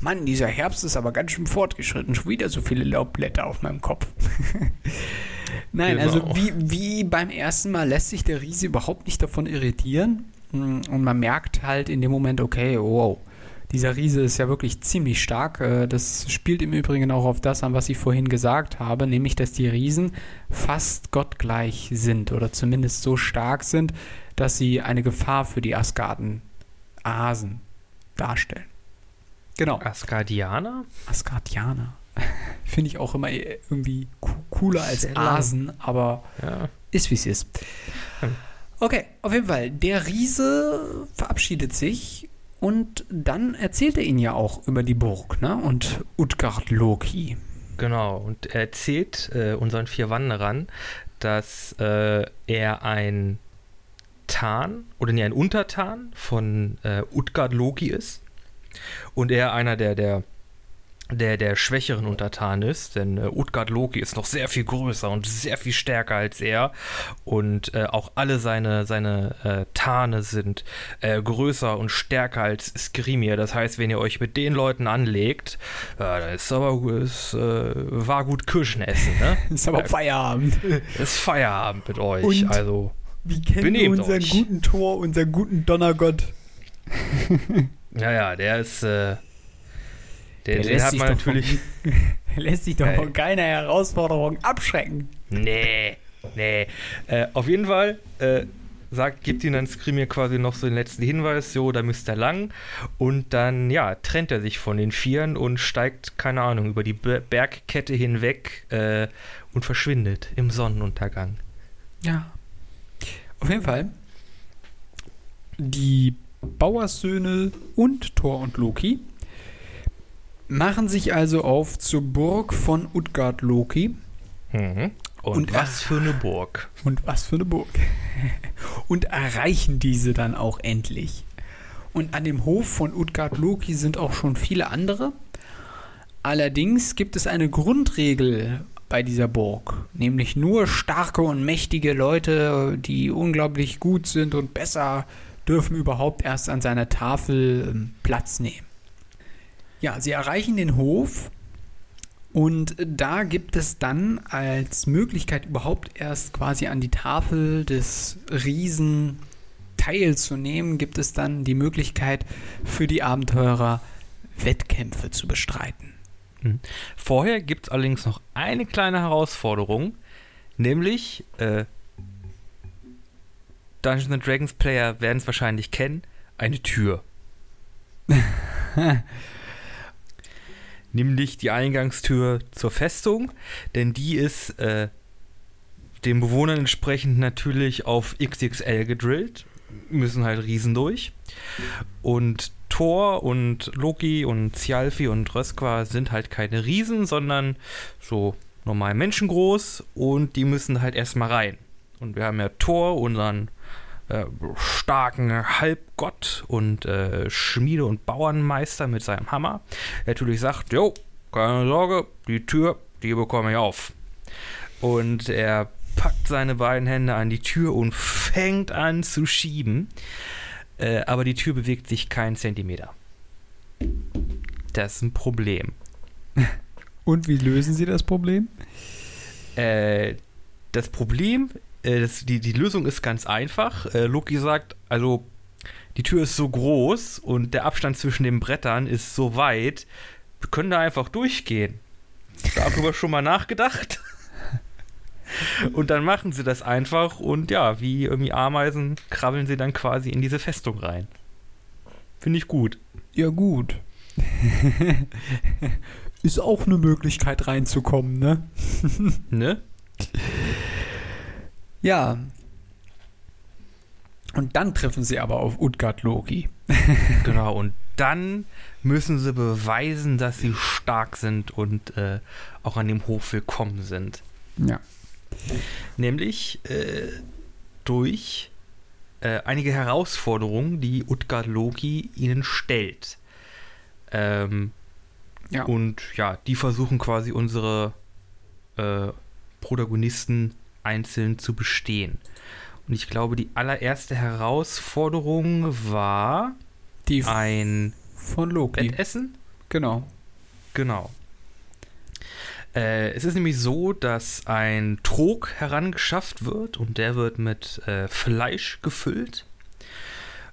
Mann, dieser Herbst ist aber ganz schön fortgeschritten. Schon wieder so viele Laubblätter auf meinem Kopf. Nein, Genau. also wie, wie beim ersten Mal lässt sich der Riese überhaupt nicht davon irritieren. Mm, Und man merkt halt in dem Moment, okay, wow, dieser Riese ist ja wirklich ziemlich stark. Äh, Das spielt im Übrigen auch auf das an, was ich vorhin gesagt habe, nämlich, dass die Riesen fast gottgleich sind oder zumindest so stark sind, dass sie eine Gefahr für die Asgarden Asen darstellen. Genau, Asgardianer? Asgardianer. Finde ich auch immer irgendwie co- cooler als Sehr lang. Asen, aber Ja. ist wie es ist. Hm. Okay, auf jeden Fall. Der Riese verabschiedet sich und dann erzählt er ihnen ja auch über die Burg, ne? Und Utgard Loki. Genau, und er erzählt äh, unseren vier Wanderern, dass äh, er ein Tarn oder nee, ein Untertan von äh, Utgard Loki ist und er einer der, der, der, der schwächeren Untertanen ist, denn äh, Utgard Loki ist noch sehr viel größer und sehr viel stärker als er und äh, auch alle seine, seine äh, Tarne sind äh, größer und stärker als Skrimir. Das heißt, wenn ihr euch mit den Leuten anlegt, ja, da ist aber ist, äh, war gut Kirschen essen, ne? Ist aber. Feierabend. ist Feierabend mit euch. Und- also, Wie kennen wir unseren euch. guten Tor, unseren guten Donnergott? ja, ja, der ist, äh, der, den hat man natürlich. Er lässt sich doch Ey. von keiner Herausforderung abschrecken. Nee, nee. Äh, auf jeden Fall äh, sagt, gibt ihm dann Skrimir quasi noch so den letzten Hinweis, so, da müsst ihr lang. Und dann, ja, trennt er sich von den Vieren und steigt, keine Ahnung, über die Be Bergkette hinweg äh, und verschwindet im Sonnenuntergang. Ja. Auf jeden Fall. Die Bauerssöhne und Thor und Loki machen sich also auf zur Burg von Utgard Loki. Mhm. Und, Und was für eine Burg. Und was für eine Burg. Und erreichen diese dann auch endlich. Und an dem Hof von Utgard Loki sind auch schon viele andere. Allerdings gibt es eine Grundregel bei dieser Burg, nämlich nur starke und mächtige Leute, die unglaublich gut sind und besser, dürfen überhaupt erst an seiner Tafel ähm, Platz nehmen. Ja, sie erreichen den Hof und da gibt es dann als Möglichkeit überhaupt erst quasi an die Tafel des Riesen teilzunehmen, gibt es dann die Möglichkeit für die Abenteurer Wettkämpfe zu bestreiten. Vorher gibt es allerdings noch eine kleine Herausforderung, nämlich äh, Dungeons and Dragons Player werden es wahrscheinlich kennen, eine Tür. Nämlich die Eingangstür zur Festung, denn die ist äh, den Bewohnern entsprechend natürlich auf XXL gedrillt, müssen halt Riesen durch. Und Thor und Loki und Thjalfi und Röskva sind halt keine Riesen, sondern so normal menschengroß und die müssen halt erstmal rein. Und wir haben ja Thor, unseren äh, starken Halbgott und äh, Schmiede- und Bauernmeister mit seinem Hammer, natürlich sagt, jo, keine Sorge, die Tür, die bekomme ich auf. Und er packt seine beiden Hände an die Tür und fängt an zu schieben. Äh, aber die Tür bewegt sich keinen Zentimeter. Das ist ein Problem. Und wie lösen Sie das Problem? Äh, das Problem, äh, das, die, die Lösung ist ganz einfach. Äh, Loki sagt, also die Tür ist so groß und der Abstand zwischen den Brettern ist so weit, wir können da einfach durchgehen. Darüber schon mal nachgedacht? Und dann machen sie das einfach und ja, wie irgendwie Ameisen krabbeln sie dann quasi in diese Festung rein. Finde ich gut. Ja, gut. Ist auch eine Möglichkeit reinzukommen, ne? Ne? Ja. Und dann treffen sie aber auf Utgard Loki. Genau, und dann müssen sie beweisen, dass sie stark sind und äh, auch an dem Hof willkommen sind. Ja. Nämlich äh, durch äh, einige Herausforderungen, die Utgard Loki ihnen stellt. Ähm, Ja. Und ja, die versuchen quasi unsere äh, Protagonisten einzeln zu bestehen. Und ich glaube, die allererste Herausforderung war Die ein von Loki. Wettessen. Genau. Genau. Äh, es ist nämlich so, dass ein Trog herangeschafft wird und der wird mit äh, Fleisch gefüllt.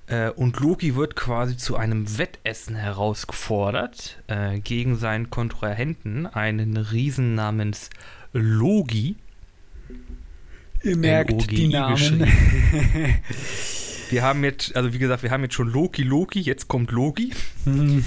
Äh, und Loki wird quasi zu einem Wettessen herausgefordert äh, gegen seinen Kontrahenten, einen Riesen namens Logi. Ihr merkt die Namen. Wir haben jetzt, also wie gesagt, wir haben jetzt schon Loki, Loki, jetzt kommt Logi. Hm.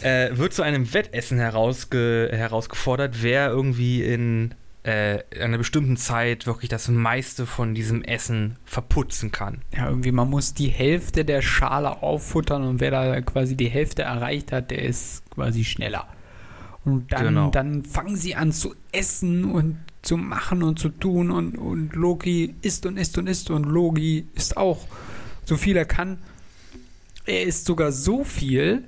äh, wird zu einem Wettessen herausge herausgefordert, wer irgendwie in äh, einer bestimmten Zeit wirklich das meiste von diesem Essen verputzen kann. ja, irgendwie, man muss die Hälfte der Schale auffuttern und wer da quasi die Hälfte erreicht hat, der ist quasi schneller. Und dann, Genau. dann fangen sie an zu essen und zu machen und zu tun und, und Loki isst und isst und isst und Loki isst auch so viel er kann. Er isst sogar so viel,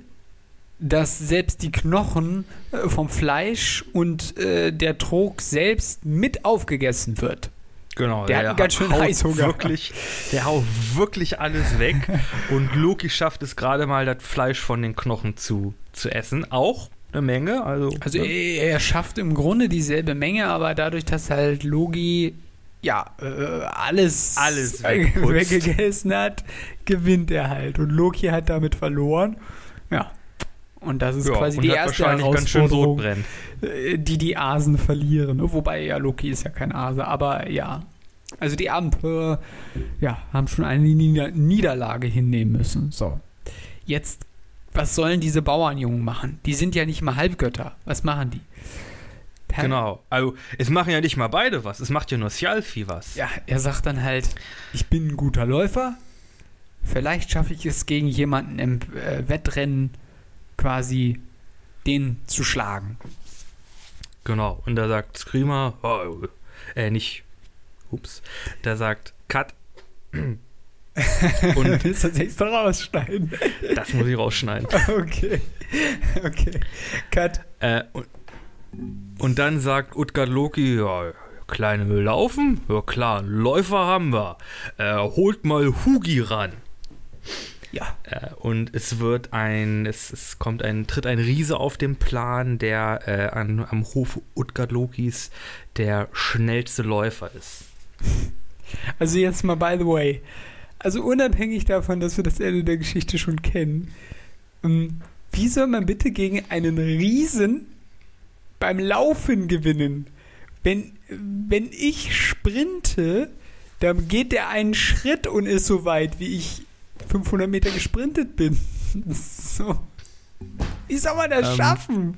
dass selbst die Knochen äh, vom Fleisch und äh, der Trog selbst mit aufgegessen wird. Genau, Der hat einen ganz schön haut Heißhunger. Wirklich, der haut wirklich alles weg. und Loki schafft es gerade mal, das Fleisch von den Knochen zu, zu essen. Auch eine Menge. Also, Also ne? er, schafft im Grunde dieselbe Menge, aber dadurch, dass halt Logi ja äh, alles, Alles äh, weggegessen hat, gewinnt er halt. Und Loki hat damit verloren. Ja. Und das ist ja, quasi die erste Herausforderung, äh, die die Asen verlieren. Wobei ja Loki ist ja kein Ase, aber ja. Also die Abenteurer ja, haben schon eine Nieder Niederlage hinnehmen müssen. So. Jetzt, was sollen diese Bauernjungen machen? Die sind ja nicht mal Halbgötter. Was machen die? Per- Genau. Also, es machen ja nicht mal beide was. Es macht ja nur Sjalfi was. Ja, er sagt dann halt, ich bin ein guter Läufer. Vielleicht schaffe ich es gegen jemanden im äh, Wettrennen quasi den zu schlagen. Genau. Und da sagt Screamer, oh, äh, nicht, ups, da sagt Cut. Und willst du das extra rausschneiden? das muss ich rausschneiden. Okay. Okay. Cut. Äh, und, und dann sagt Utgard Loki, ja, Kleine will laufen? Ja klar, Läufer haben wir. Äh, holt mal Hugi ran. Ja. Äh, und es wird ein, es, es kommt ein, tritt ein Riese auf den Plan, der äh, an, am Hof Utgard Lokis der schnellste Läufer ist. Also jetzt mal by the way. Also unabhängig davon, dass wir das Ende der Geschichte schon kennen, ähm, wie soll man bitte gegen einen Riesen beim Laufen gewinnen? Wenn, wenn ich sprinte, dann geht der einen Schritt und ist so weit, wie ich 500 Meter gesprintet bin. So. Wie soll man das Ähm, schaffen?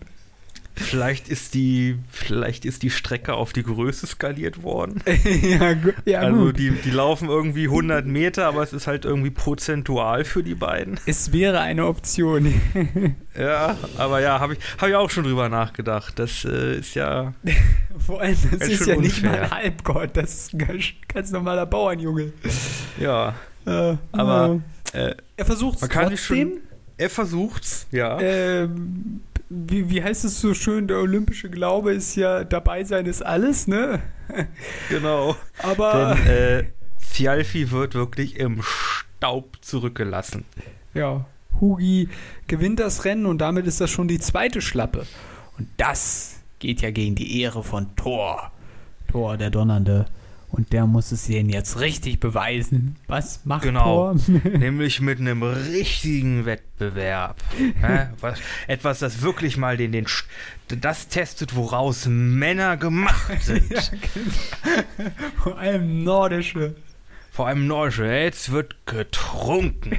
Vielleicht ist die, vielleicht ist die Strecke auf die Größe skaliert worden. ja, gu- ja also gut. die, die laufen irgendwie 100 Meter, aber es ist halt irgendwie prozentual für die beiden. Es wäre eine Option. Ja, aber ja, habe ich, hab ich auch schon drüber nachgedacht. Das äh, ist ja. Vor allem, das ist ja nicht mal unfair. ein Halbgott, das ist ein ganz, ganz normaler Bauernjunge. Ja. Äh, Aber, äh, er versucht es trotzdem. er versucht's, ja. Ähm, wie, wie heißt es so schön, der olympische Glaube ist ja, dabei sein ist alles, ne? Genau. Aber, Denn äh, Fialfi wird wirklich im Staub zurückgelassen. ja, Hugi gewinnt das Rennen und damit ist das schon die zweite Schlappe. Und das geht ja gegen die Ehre von Thor. Thor, der Donnernde. Und der muss es ihnen jetzt richtig beweisen. Was macht Genau. Thor? Nämlich mit einem richtigen Wettbewerb. Was, etwas, das wirklich mal den, den, Sch- das testet, woraus Männer gemacht sind. ja, genau. Vor allem nordische. Vor allem Norge. Jetzt wird getrunken.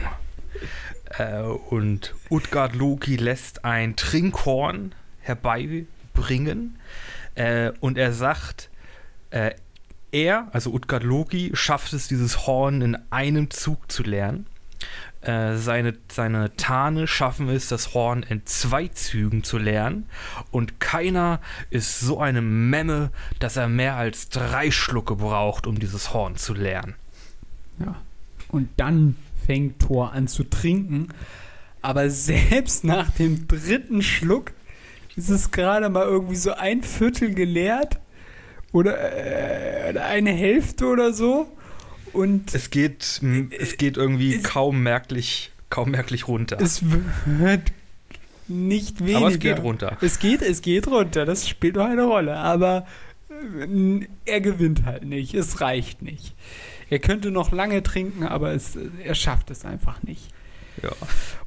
äh, und Utgard Loki lässt ein Trinkhorn herbeibringen. Äh, und er sagt, äh, er, also Utgard Loki, schafft es, dieses Horn in einem Zug zu lernen. Äh, seine, seine Tane schaffen es, das Horn in zwei Zügen zu lernen. Und keiner ist so eine Memme, dass er mehr als drei Schlucke braucht, um dieses Horn zu lernen. Ja. Und dann fängt Thor an zu trinken. Aber selbst nach dem dritten Schluck ist es gerade mal irgendwie so ein Viertel geleert. Oder äh, eine Hälfte oder so. Und Es geht, es geht irgendwie es- kaum merklich, kaum merklich runter. es wird nicht weniger. Aber es geht runter. Es geht, es geht runter. Das spielt doch eine Rolle. Aber äh, er gewinnt halt nicht. Es reicht nicht. Er könnte noch lange trinken, aber es, er schafft es einfach nicht. Ja.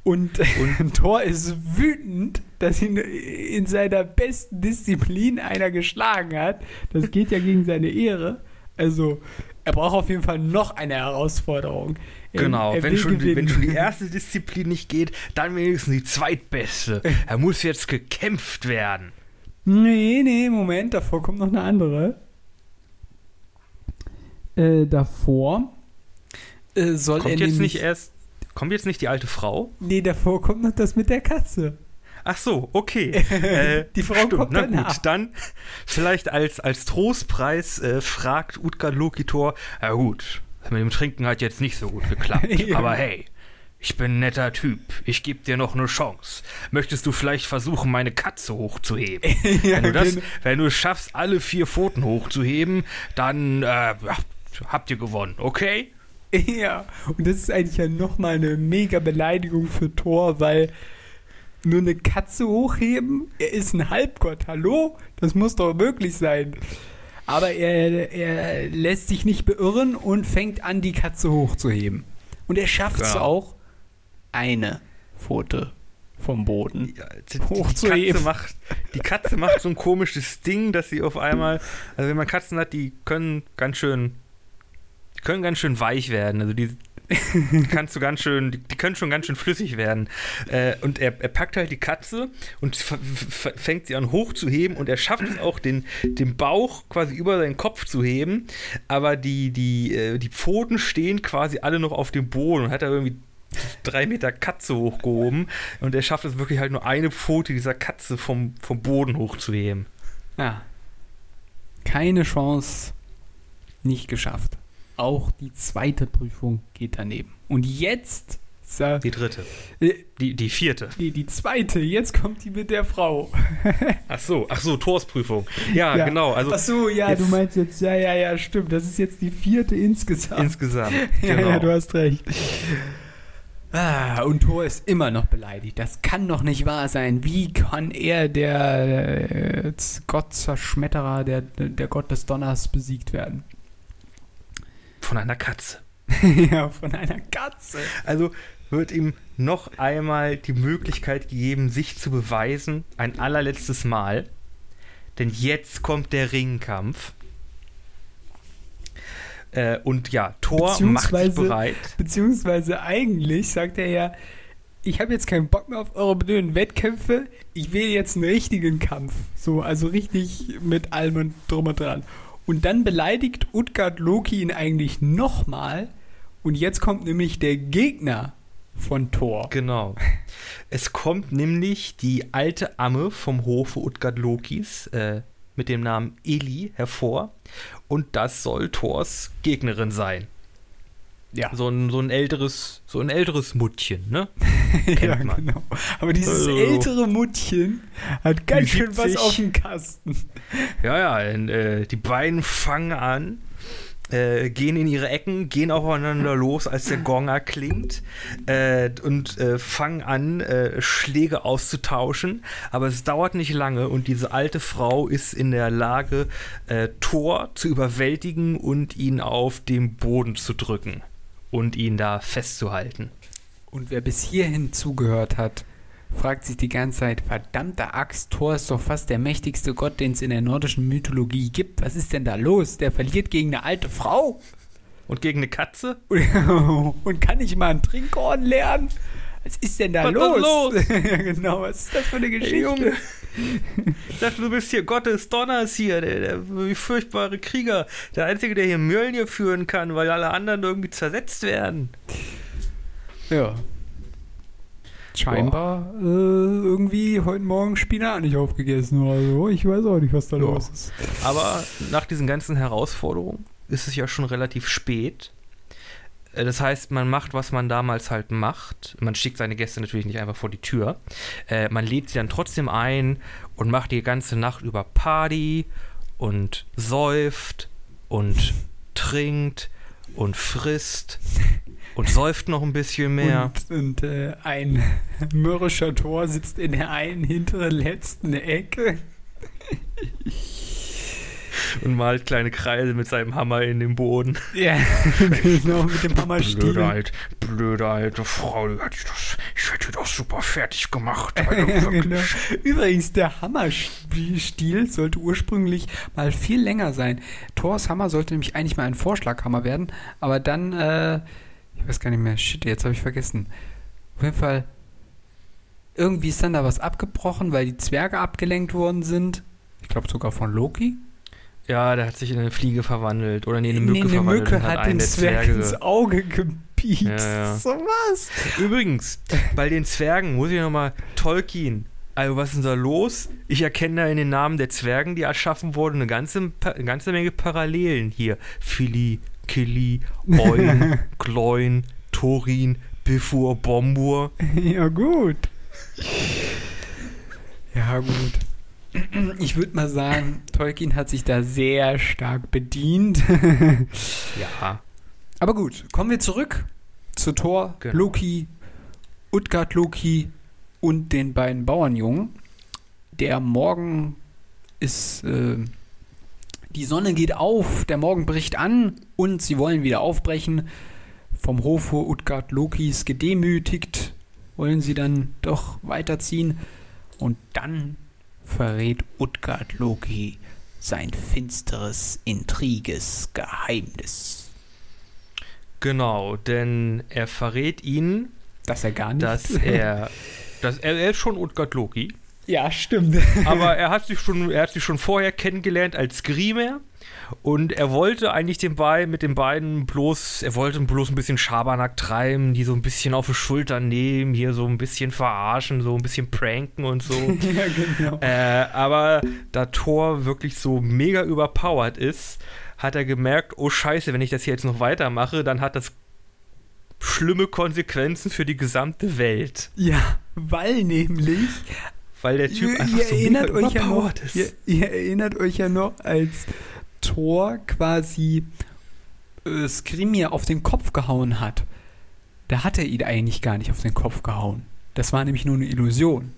Und, Thor ist wütend, dass ihn in seiner besten Disziplin einer geschlagen hat. Das geht ja gegen seine Ehre. Also, er braucht auf jeden Fall noch eine Herausforderung. Er- Genau, er wenn schon, die, wenn schon die erste Disziplin nicht geht, dann wenigstens die zweitbeste. Er muss jetzt gekämpft werden. Nee, nee, Moment, davor kommt noch eine andere. Äh, davor äh, soll Kommt er jetzt nämlich, nicht erst, kommt jetzt nicht die alte Frau? Nee, davor kommt noch das mit der Katze. Ach so, okay. Äh, Die Frau kommt na danach. gut, dann vielleicht als, als Trostpreis äh, fragt Utgard Loki Thor, ja gut, mit dem Trinken hat jetzt nicht so gut geklappt, Ja. aber hey, ich bin ein netter Typ, ich gebe dir noch eine Chance. Möchtest du vielleicht versuchen, meine Katze hochzuheben? ja, Wenn du, das, genau. wenn du es schaffst, alle vier Pfoten hochzuheben, dann äh, habt ihr gewonnen, okay? Ja, und das ist eigentlich ja nochmal eine mega Beleidigung für Thor, weil nur eine Katze hochheben, er ist ein Halbgott, hallo? Das muss doch möglich sein. Aber er, er lässt sich nicht beirren und fängt an, die Katze hochzuheben. Und er schafft es auch, eine Pfote vom Boden. Ja, die, die, Hochzuheben. Katze macht, die Katze macht so ein komisches Ding, dass sie auf einmal, also wenn man Katzen hat, die können ganz schön, die können ganz schön weich werden. Also die, kannst du ganz schön, die, die können schon ganz schön flüssig werden. Äh, und er, er packt halt die Katze und fängt sie an hochzuheben und er schafft es auch, den, den Bauch quasi über seinen Kopf zu heben. Aber die, die, äh, die Pfoten stehen quasi alle noch auf dem Boden und hat er irgendwie drei Meter Katze hochgehoben und er schafft es wirklich halt nur eine Pfote dieser Katze vom, vom Boden hochzuheben. Ja. Keine Chance, nicht geschafft. Auch die zweite Prüfung geht daneben. Und jetzt, Sir, Die dritte. äh, Die, die vierte. nee, die zweite, jetzt kommt die mit der Frau. Ach so, ach so, Torsprüfung. Ja, genau. Also Ach so, ja, jetzt- du meinst jetzt, ja, ja, ja, stimmt. Das ist jetzt die vierte insgesamt. insgesamt. ja, genau. ja, du hast recht. Ah, und Thor ist immer noch beleidigt. Das kann doch nicht wahr sein. Wie kann er, der äh, Gottzerschmetterer, der, der Gott des Donners, besiegt werden? Von einer Katze. ja, von einer Katze. Also wird ihm noch einmal die Möglichkeit gegeben, sich zu beweisen. Ein allerletztes Mal. Denn jetzt kommt der Ringkampf. Äh, und ja, Thor macht sich Beziehungsweise- bereit. Beziehungsweise eigentlich sagt er ja, ich habe jetzt keinen Bock mehr auf eure blöden Wettkämpfe, ich will jetzt einen richtigen Kampf. So, also richtig mit allem und drum und dran. Und dann beleidigt Utgard Loki ihn eigentlich nochmal. Und jetzt kommt nämlich der Gegner von Thor. Genau. Es kommt nämlich die alte Amme vom Hofe Utgard Lokis äh, mit dem Namen Eli hervor und das soll Thors Gegnerin sein. Ja. So ein, so ein älteres, so ein älteres Muttchen, ne? Kennt ja, man. genau. Aber dieses Also- ältere Muttchen hat ganz schön was 70. auf dem Kasten. Ja, ja, und, äh, die beiden fangen an, äh, gehen in ihre Ecken, gehen aufeinander los, als der Gong erklingt äh, und äh, fangen an, äh, Schläge auszutauschen. Aber es dauert nicht lange und diese alte Frau ist in der Lage, äh, Thor zu überwältigen und ihn auf den Boden zu drücken und ihn da festzuhalten. Und wer bis hierhin zugehört hat, fragt sich die ganze Zeit, verdammte Axt, Thor ist doch fast der mächtigste Gott, den es in der nordischen Mythologie gibt. Was ist denn da los? Der verliert gegen eine alte Frau? Und gegen eine Katze? Und kann ich mal ein Trinkhorn lernen? Was ist denn da Was ist los? los? ja, genau, was ist das für eine Geschichte? Hey, Junge. Ich dachte, du bist hier Gott des Donners hier, der, der furchtbare Krieger. Der Einzige, der hier Mjölnir führen kann, weil alle anderen irgendwie zersetzt werden. Ja. Scheinbar äh, irgendwie heute Morgen Spinat nicht aufgegessen oder so. Ich weiß auch nicht, was da Ja. los ist. Aber nach diesen ganzen Herausforderungen ist es ja schon relativ spät. Äh, Das heißt, man macht, was man damals halt macht. Man schickt seine Gäste natürlich nicht einfach vor die Tür. Äh, man lädt sie dann trotzdem ein und macht die ganze Nacht über Party und säuft und trinkt und frisst und säuft noch ein bisschen mehr. Und, und äh, ein mürrischer Tor sitzt in der einen hinteren letzten Ecke. Und, malt kleine Kreise mit seinem Hammer in den Boden. Ja, genau, mit dem Hammerstiel. Blöde, alt, blöde alte Frau, die hat ich, das, ich hätte doch super fertig gemacht. Genau. Übrigens, der Hammerstiel sollte ursprünglich mal viel länger sein. Thors Hammer sollte nämlich eigentlich mal ein Vorschlaghammer werden, aber dann, äh, ich weiß gar nicht mehr, shit, jetzt habe ich vergessen. Auf jeden Fall, irgendwie ist dann da was abgebrochen, weil die Zwerge abgelenkt worden sind. Ich glaube sogar von Loki. Ja, der hat sich in eine Fliege verwandelt. Oder nee, eine Nee, Mücke eine verwandelt. Mücke und hat den Zwerg Zwerge. ins Auge gepiekst. Ja, ja. So was. Übrigens, bei den Zwergen muss ich nochmal Tolkien. Also, was ist denn da los? Ich erkenne da in den Namen der Zwergen, die erschaffen wurden, eine ganze, eine ganze Menge Parallelen hier. Philly, Killy, Oin, Gloin, Thorin, Bifur, Bombur. Ja, gut. Ja, gut. Ich würde mal sagen, Tolkien hat sich da sehr stark bedient. Ja. Aber gut, kommen wir zurück zu Thor, Genau. Loki, Utgard Loki und den beiden Bauernjungen. Der Morgen ist, äh, die Sonne geht auf, der Morgen bricht an und sie wollen wieder aufbrechen. Vom Hofe Utgard Lokis gedemütigt wollen sie dann doch weiterziehen. Und dann verrät Utgard Loki sein finsteres, intriges Geheimnis. Genau, denn er verrät ihnen, Dass er gar nicht. dass er. Dass er, er ist schon Utgard Loki, ja, stimmt. aber er hat sich schon, er hat sich schon vorher kennengelernt als Grimer und er wollte eigentlich den beiden mit den beiden bloß, er wollte bloß ein bisschen Schabernack treiben, die so ein bisschen auf die Schultern nehmen, hier so ein bisschen verarschen, so ein bisschen pranken und so. ja, genau. Äh, aber da Thor wirklich so mega überpowered ist, hat er gemerkt, oh scheiße, wenn ich das hier jetzt noch weitermache, dann hat das schlimme Konsequenzen für die gesamte Welt. Ja, weil nämlich. Weil der Typ ihr, einfach ihr so erinnert euch ja noch, ihr, ihr erinnert euch ja noch, als Thor quasi äh, Skrimir auf den Kopf gehauen hat. Da hat er ihn eigentlich gar nicht auf den Kopf gehauen. Das war nämlich nur eine Illusion.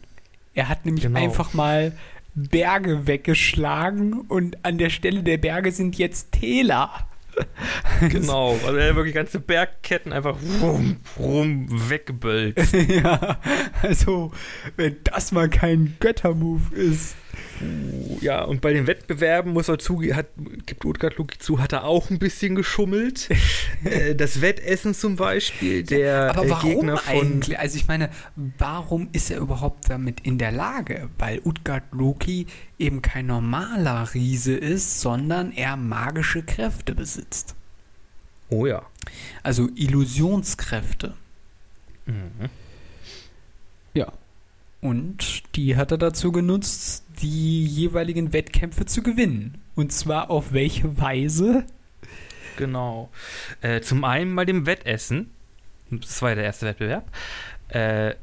Er hat nämlich Genau. einfach mal Berge weggeschlagen und an der Stelle der Berge sind jetzt Täler. Genau, also er hat wirklich ganze Bergketten einfach rum, rum weggebölzt. ja, also, wenn das mal kein Göttermove ist. Ja, und bei den Wettbewerben muss er zugeben, hat, gibt Utgard Loki zu, hat er auch ein bisschen geschummelt. äh, das Wettessen zum Beispiel, der Aber äh, warum Gegner von. eigentlich? Also ich meine, warum ist er überhaupt damit in der Lage? Weil Utgard Loki eben kein normaler Riese ist, sondern er magische Kräfte besitzt. Oh ja. Also Illusionskräfte. Mhm. Ja. Und die hat er dazu genutzt, die jeweiligen Wettkämpfe zu gewinnen. Und zwar auf welche Weise? Genau. Äh, zum einen bei dem Wettessen. Das war ja der erste Wettbewerb. Äh,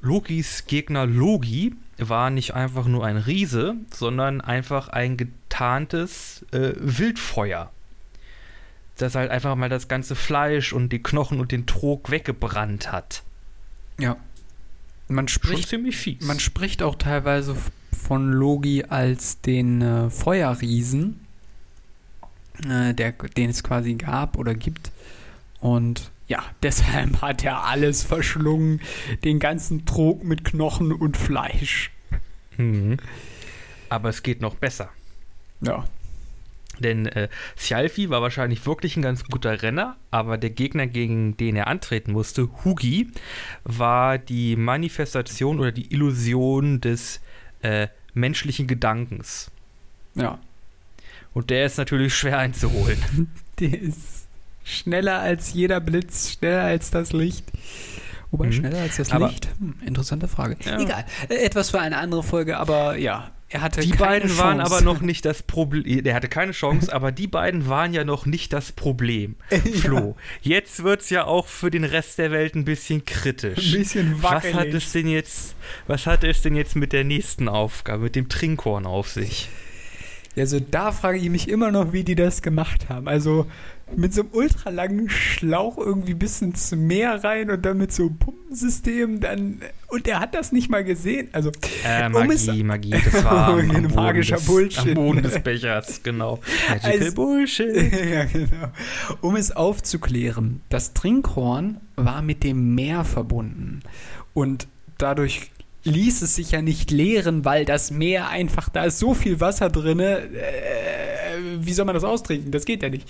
Lokis Gegner Logi war nicht einfach nur ein Riese, sondern einfach ein getarntes äh, Wildfeuer. Das halt einfach mal das ganze Fleisch und die Knochen und den Trog weggebrannt hat. Ja. Man Schon spricht, ziemlich fies. man spricht auch teilweise von Logi als den äh, Feuerriesen, äh, der, den es quasi gab oder gibt. Und ja, deshalb hat er alles verschlungen, den ganzen Trog mit Knochen und Fleisch. Mhm. Aber es geht noch besser. Ja. Denn äh, Sjalfi war wahrscheinlich wirklich ein ganz guter Renner, aber der Gegner, gegen den er antreten musste, Hugi, war die Manifestation oder die Illusion des äh, menschlichen Gedankens. Ja. Und der ist natürlich schwer einzuholen. Der ist schneller als jeder Blitz, schneller als das Licht. Wobei Mhm. schneller als das Aber- Licht? Hm, interessante Frage. Ja. Egal. Äh, Etwas für eine andere Folge, aber ja, er hatte Die keine beiden waren Chance. aber noch nicht das Problem. Der hatte keine Chance, aber die beiden waren ja noch nicht das Problem. Flo, jetzt wird es ja auch für den Rest der Welt ein bisschen ein kritisch. bisschen Was hat wackelig. es denn jetzt, was hat es denn jetzt mit der nächsten Aufgabe, mit dem Trinkhorn auf sich? Also da frage ich mich immer noch, wie die das gemacht haben. Also mit so einem ultralangen Schlauch irgendwie bis ins Meer rein und dann mit so einem Pumpensystem dann und er hat das nicht mal gesehen. Also Äh, Um es- Magie, Magie, das war Ein magischer des, Bullshit. am Boden des Bechers, genau. Magical Also- Bullshit. ja, genau. Um es aufzuklären, das Trinkhorn war mit dem Meer verbunden. Und dadurch ließ es sich ja nicht leeren, weil das Meer einfach, da ist so viel Wasser drin, äh, wie soll man das austrinken? Das geht ja nicht.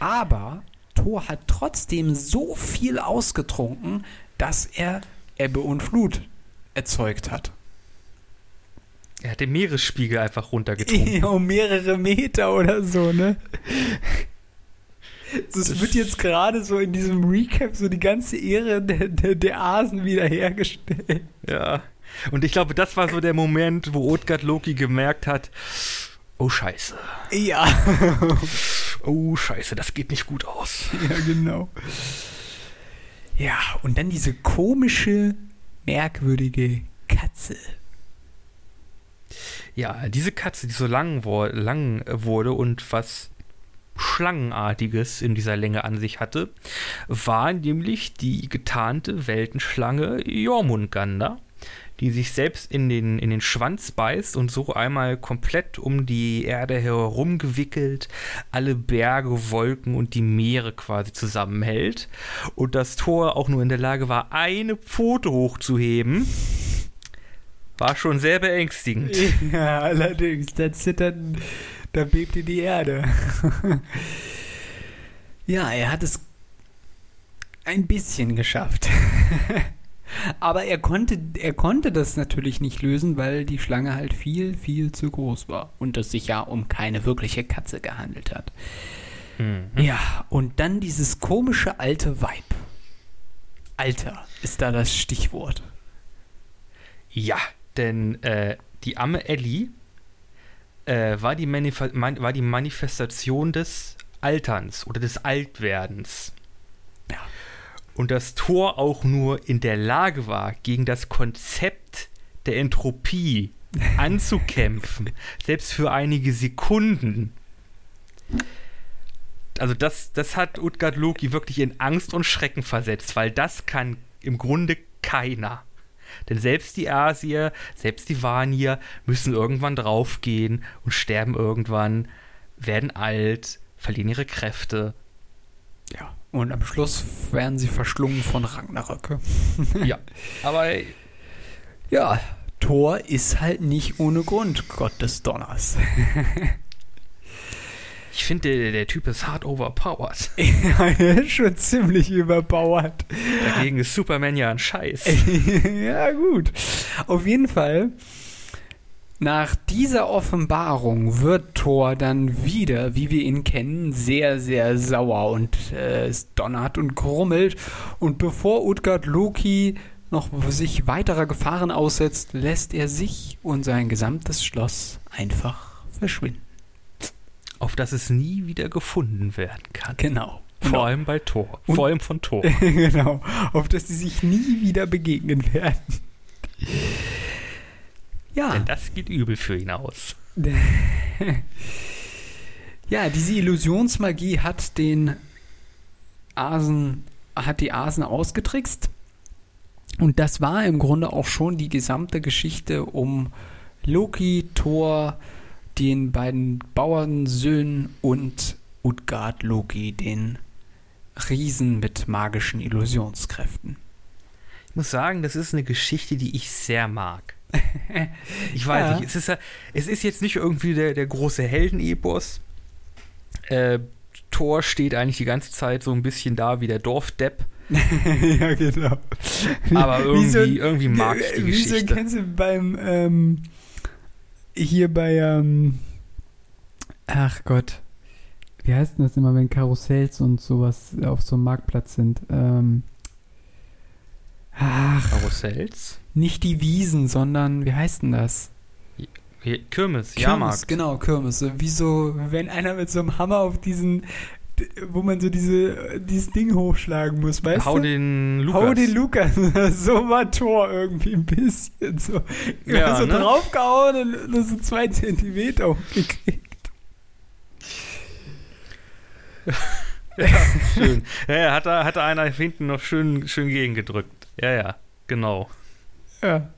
Aber Thor hat trotzdem so viel ausgetrunken, dass er Ebbe und Flut erzeugt hat. Er hat den Meeresspiegel einfach runtergetrunken. um mehrere Meter oder so, ne? Das, wird jetzt gerade so in diesem Recap so die ganze Ehre der, der, der Asen wiederhergestellt. ja. Und ich glaube, das war so der Moment, wo Utgard Loki gemerkt hat, oh Scheiße, Ja. oh Scheiße, das geht nicht gut aus. ja, genau. Ja, und dann diese komische, merkwürdige Katze. Ja, diese Katze, die so lang, lang wurde und was Schlangenartiges in dieser Länge an sich hatte, war nämlich die getarnte Weltenschlange Jormungandr, die sich selbst in den, in den Schwanz beißt und so einmal komplett um die Erde herum gewickelt, alle Berge, Wolken und die Meere quasi zusammenhält. Und das Tor auch nur in der Lage war, eine Pfote hochzuheben. War schon sehr beängstigend. Ja, allerdings, da zittert, da bebte die Erde. ja, er hat es ein bisschen geschafft. Aber er konnte, er konnte das natürlich nicht lösen, weil die Schlange halt viel, viel zu groß war und es sich ja um keine wirkliche Katze gehandelt hat. Mhm. Ja, und dann dieses komische alte Weib. Alter ist da das Stichwort. Ja, denn äh, die arme Ellie äh, war, die Manif man war die Manifestation des Alterns oder des Altwerdens. Und das Tor auch nur in der Lage war, gegen das Konzept der Entropie anzukämpfen, selbst für einige Sekunden. Also das, das hat Utgard Loki wirklich in Angst und Schrecken versetzt, weil das kann im Grunde keiner. Denn selbst die Asier, selbst die Vanier müssen irgendwann draufgehen und sterben irgendwann, werden alt, verlieren ihre Kräfte. Ja. Und am Schluss werden sie verschlungen von Ragnaröcke. ja, aber Ja, Thor ist halt nicht ohne Grund Gott des Donners. ich finde, der, der Typ ist hart overpowered. ja, er ist schon ziemlich überbauert. Dagegen ist Superman ja ein Scheiß. ja, gut. Auf jeden Fall, nach dieser Offenbarung wird Thor dann wieder, wie wir ihn kennen, sehr, sehr sauer und äh, es donnert und grummelt. Und bevor Utgard Loki noch sich weiterer Gefahren aussetzt, lässt er sich und sein gesamtes Schloss einfach verschwinden. auf das es nie wieder gefunden werden kann. Genau. Vor allem bei Thor. Und- Vor allem von Thor. genau. Auf das sie sich nie wieder begegnen werden. Ja. Denn das geht übel für ihn aus. Ja, diese Illusionsmagie hat den Asen, hat die Asen ausgetrickst. Und das war im Grunde auch schon die gesamte Geschichte um Loki, Thor, den beiden Bauernsöhnen und Utgard Loki, den Riesen mit magischen Illusionskräften. Ich muss sagen, das ist eine Geschichte, die ich sehr mag. Ich weiß Ja. nicht, es ist, ja- es ist jetzt nicht irgendwie der, der große Heldenepos. Äh, Thor steht eigentlich die ganze Zeit so ein bisschen da wie der Dorfdepp, ja, genau. aber Wie so irgendwie, irgendwie mag ich die Wie Geschichte. kennst du beim, ähm, hier bei, ähm, ach Gott, wie heißt denn das immer, wenn Karussells und sowas auf so einem Marktplatz sind? Ähm, ach, Karussells? nicht die Wiesen, sondern, wie heißt denn das? Kirmes, Kirmes, Jahrmarkt. genau, Kirmes. Wie so, wenn einer mit so einem Hammer auf diesen, wo man so diese, dieses Ding hochschlagen muss, weißt Hau du? den Lukas. Hau den Lukas. so war Tor irgendwie ein bisschen so. Ja, so ne? draufgehauen und nur so zwei Zentimeter hochgekriegt. Schön. Ja, ja, hat da, hat da einer hinten noch schön, schön gegengedrückt. Ja, ja, genau. Ja.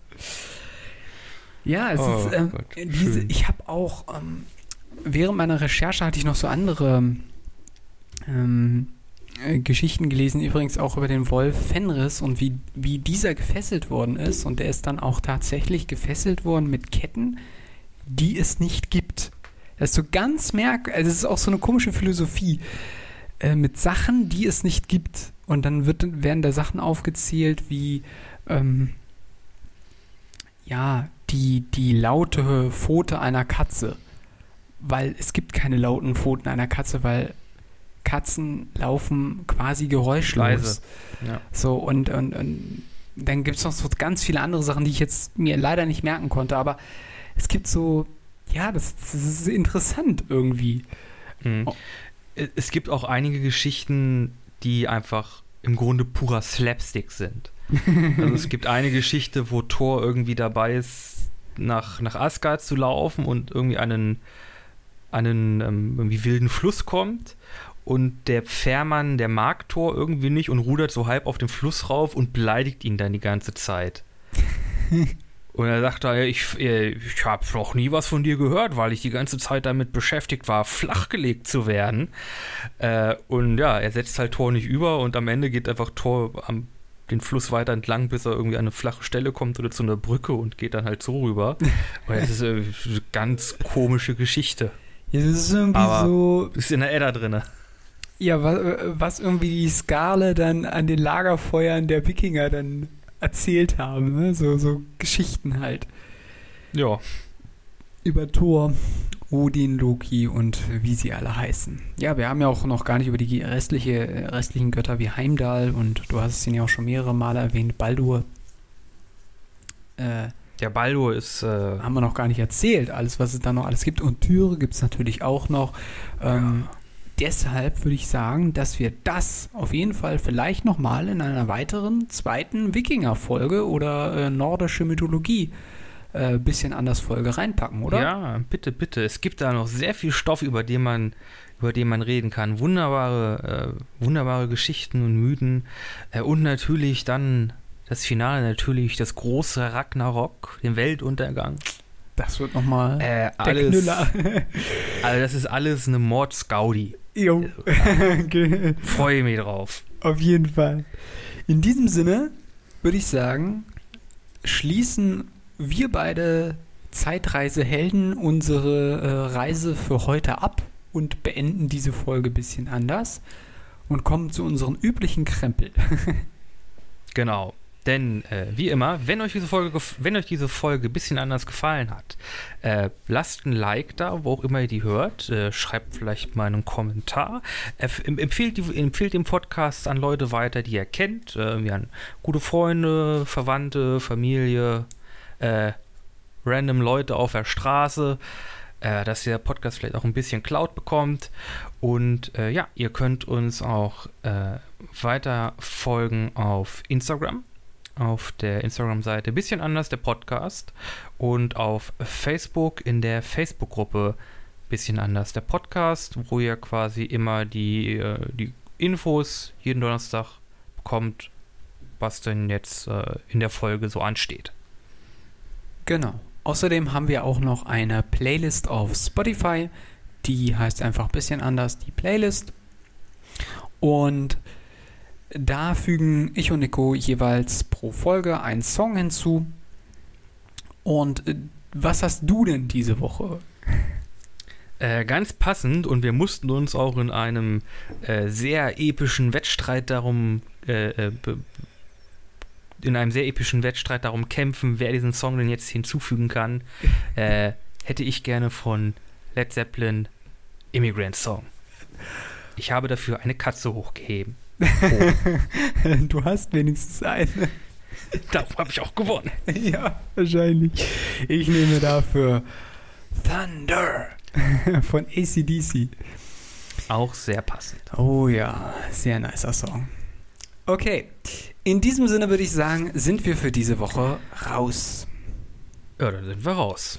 Ja, es Oh ist, ähm, Gott, diese, ich habe auch, ähm, während meiner Recherche hatte ich noch so andere ähm, äh, Geschichten gelesen, übrigens auch über den Wolf Fenris und wie, wie dieser gefesselt worden ist. Und der ist dann auch tatsächlich gefesselt worden mit Ketten, die es nicht gibt. Das ist so ganz merk, also es ist auch so eine komische Philosophie. Äh, mit Sachen, die es nicht gibt. Und dann wird, werden da Sachen aufgezählt wie, ähm, ja, die, die laute Pfote einer Katze. Weil es gibt keine lauten Pfoten einer Katze, weil Katzen laufen quasi geräuschlos. Leise. Ja. So, und, und, und dann gibt es noch so ganz viele andere Sachen, die ich jetzt mir leider nicht merken konnte, aber es gibt so, ja, das, das ist interessant irgendwie. Mhm. Oh. Es gibt auch einige Geschichten, die einfach im Grunde purer Slapstick sind. Also es gibt eine Geschichte, wo Thor irgendwie dabei ist, nach, nach Asgard zu laufen und irgendwie einen, einen ähm, irgendwie wilden Fluss kommt und der Fährmann, der mag Thor irgendwie nicht und rudert so halb auf den Fluss rauf und beleidigt ihn dann die ganze Zeit. Und er sagt da, ich, äh, ich habe noch nie was von dir gehört, weil ich die ganze Zeit damit beschäftigt war, flachgelegt zu werden. Äh, und ja, er setzt halt Thor nicht über und am Ende geht einfach Thor am, den Fluss weiter entlang, bis er irgendwie an eine flache Stelle kommt oder zu einer Brücke und geht dann halt so rüber. Und das ist äh, eine ganz komische Geschichte. Ja, das ist irgendwie Aber- so, Ist in der Edda drin. ja, was, was irgendwie die Skale dann an den Lagerfeuern der Wikinger dann erzählt haben, ne? so, so Geschichten halt. Ja. über Thor, Odin, Loki und wie sie alle heißen. Ja, wir haben ja auch noch gar nicht über die restliche, restlichen Götter wie Heimdall und du hast ihn ja auch schon mehrere Male erwähnt, Baldur. Äh, Der Baldur ist. Äh, haben wir noch gar nicht erzählt, alles, was es da noch alles gibt. Und Tyre gibt es natürlich auch noch. Ähm, Deshalb würde ich sagen, dass wir das auf jeden Fall vielleicht nochmal in einer weiteren zweiten Wikinger-Folge oder äh, nordische Mythologie äh, bisschen anders Folge reinpacken, oder? Ja, bitte, bitte. Es gibt da noch sehr viel Stoff, über den man, über den man reden kann. Wunderbare, äh, wunderbare Geschichten und Mythen. Äh, und natürlich dann das Finale, natürlich das große Ragnarok, den Weltuntergang. Das wird nochmal Äh, alles. Also das ist alles eine Mordsgaudi. Jo. Ge- Freue mich drauf. Auf jeden Fall. In diesem Sinne würde ich sagen, schließen wir beide Zeitreisehelden unsere äh, Reise für heute ab und beenden diese Folge ein bisschen anders und kommen zu unseren üblichen Krempel. Genau. Denn, äh, wie immer, wenn euch diese Folge, wenn euch diese Folge ein bisschen anders gefallen hat, äh, lasst ein Like da, wo auch immer ihr die hört. Äh, schreibt vielleicht mal einen Kommentar. Em- empfehlt, die, empfehlt den Podcast an Leute weiter, die ihr kennt. Äh, an gute Freunde, Verwandte, Familie, äh, random Leute auf der Straße. äh, dass der Podcast vielleicht auch ein bisschen Cloud bekommt. Und äh, ja, ihr könnt uns auch weiter folgen auf Instagram. Auf der Instagram-Seite bisschen anders, der Podcast. Und auf Facebook in der Facebook-Gruppe bisschen anders, der Podcast, wo ihr quasi immer die, äh, die Infos jeden Donnerstag bekommt, was denn jetzt äh, in der Folge so ansteht. Genau. Außerdem haben wir auch noch eine Playlist auf Spotify. Die heißt einfach ein bisschen anders, die Playlist. Und da fügen ich und Nico jeweils pro Folge einen Song hinzu. Und äh, was hast du denn diese Woche? Äh, ganz passend und wir mussten uns auch in einem äh, sehr epischen Wettstreit darum äh, äh in einem sehr epischen Wettstreit darum kämpfen, wer diesen Song denn jetzt hinzufügen kann, äh, hätte ich gerne von Led Zeppelin Immigrant Song. Ich habe dafür eine Katze hochgeheben. Oh. du hast wenigstens eine. Darum habe ich auch gewonnen. ja, wahrscheinlich. Ich nehme dafür Thunder von ACDC. Auch sehr passend. Oh ja, sehr nicer Song. Okay, in diesem Sinne würde ich sagen, sind wir für diese Woche raus. Ja, dann sind wir raus.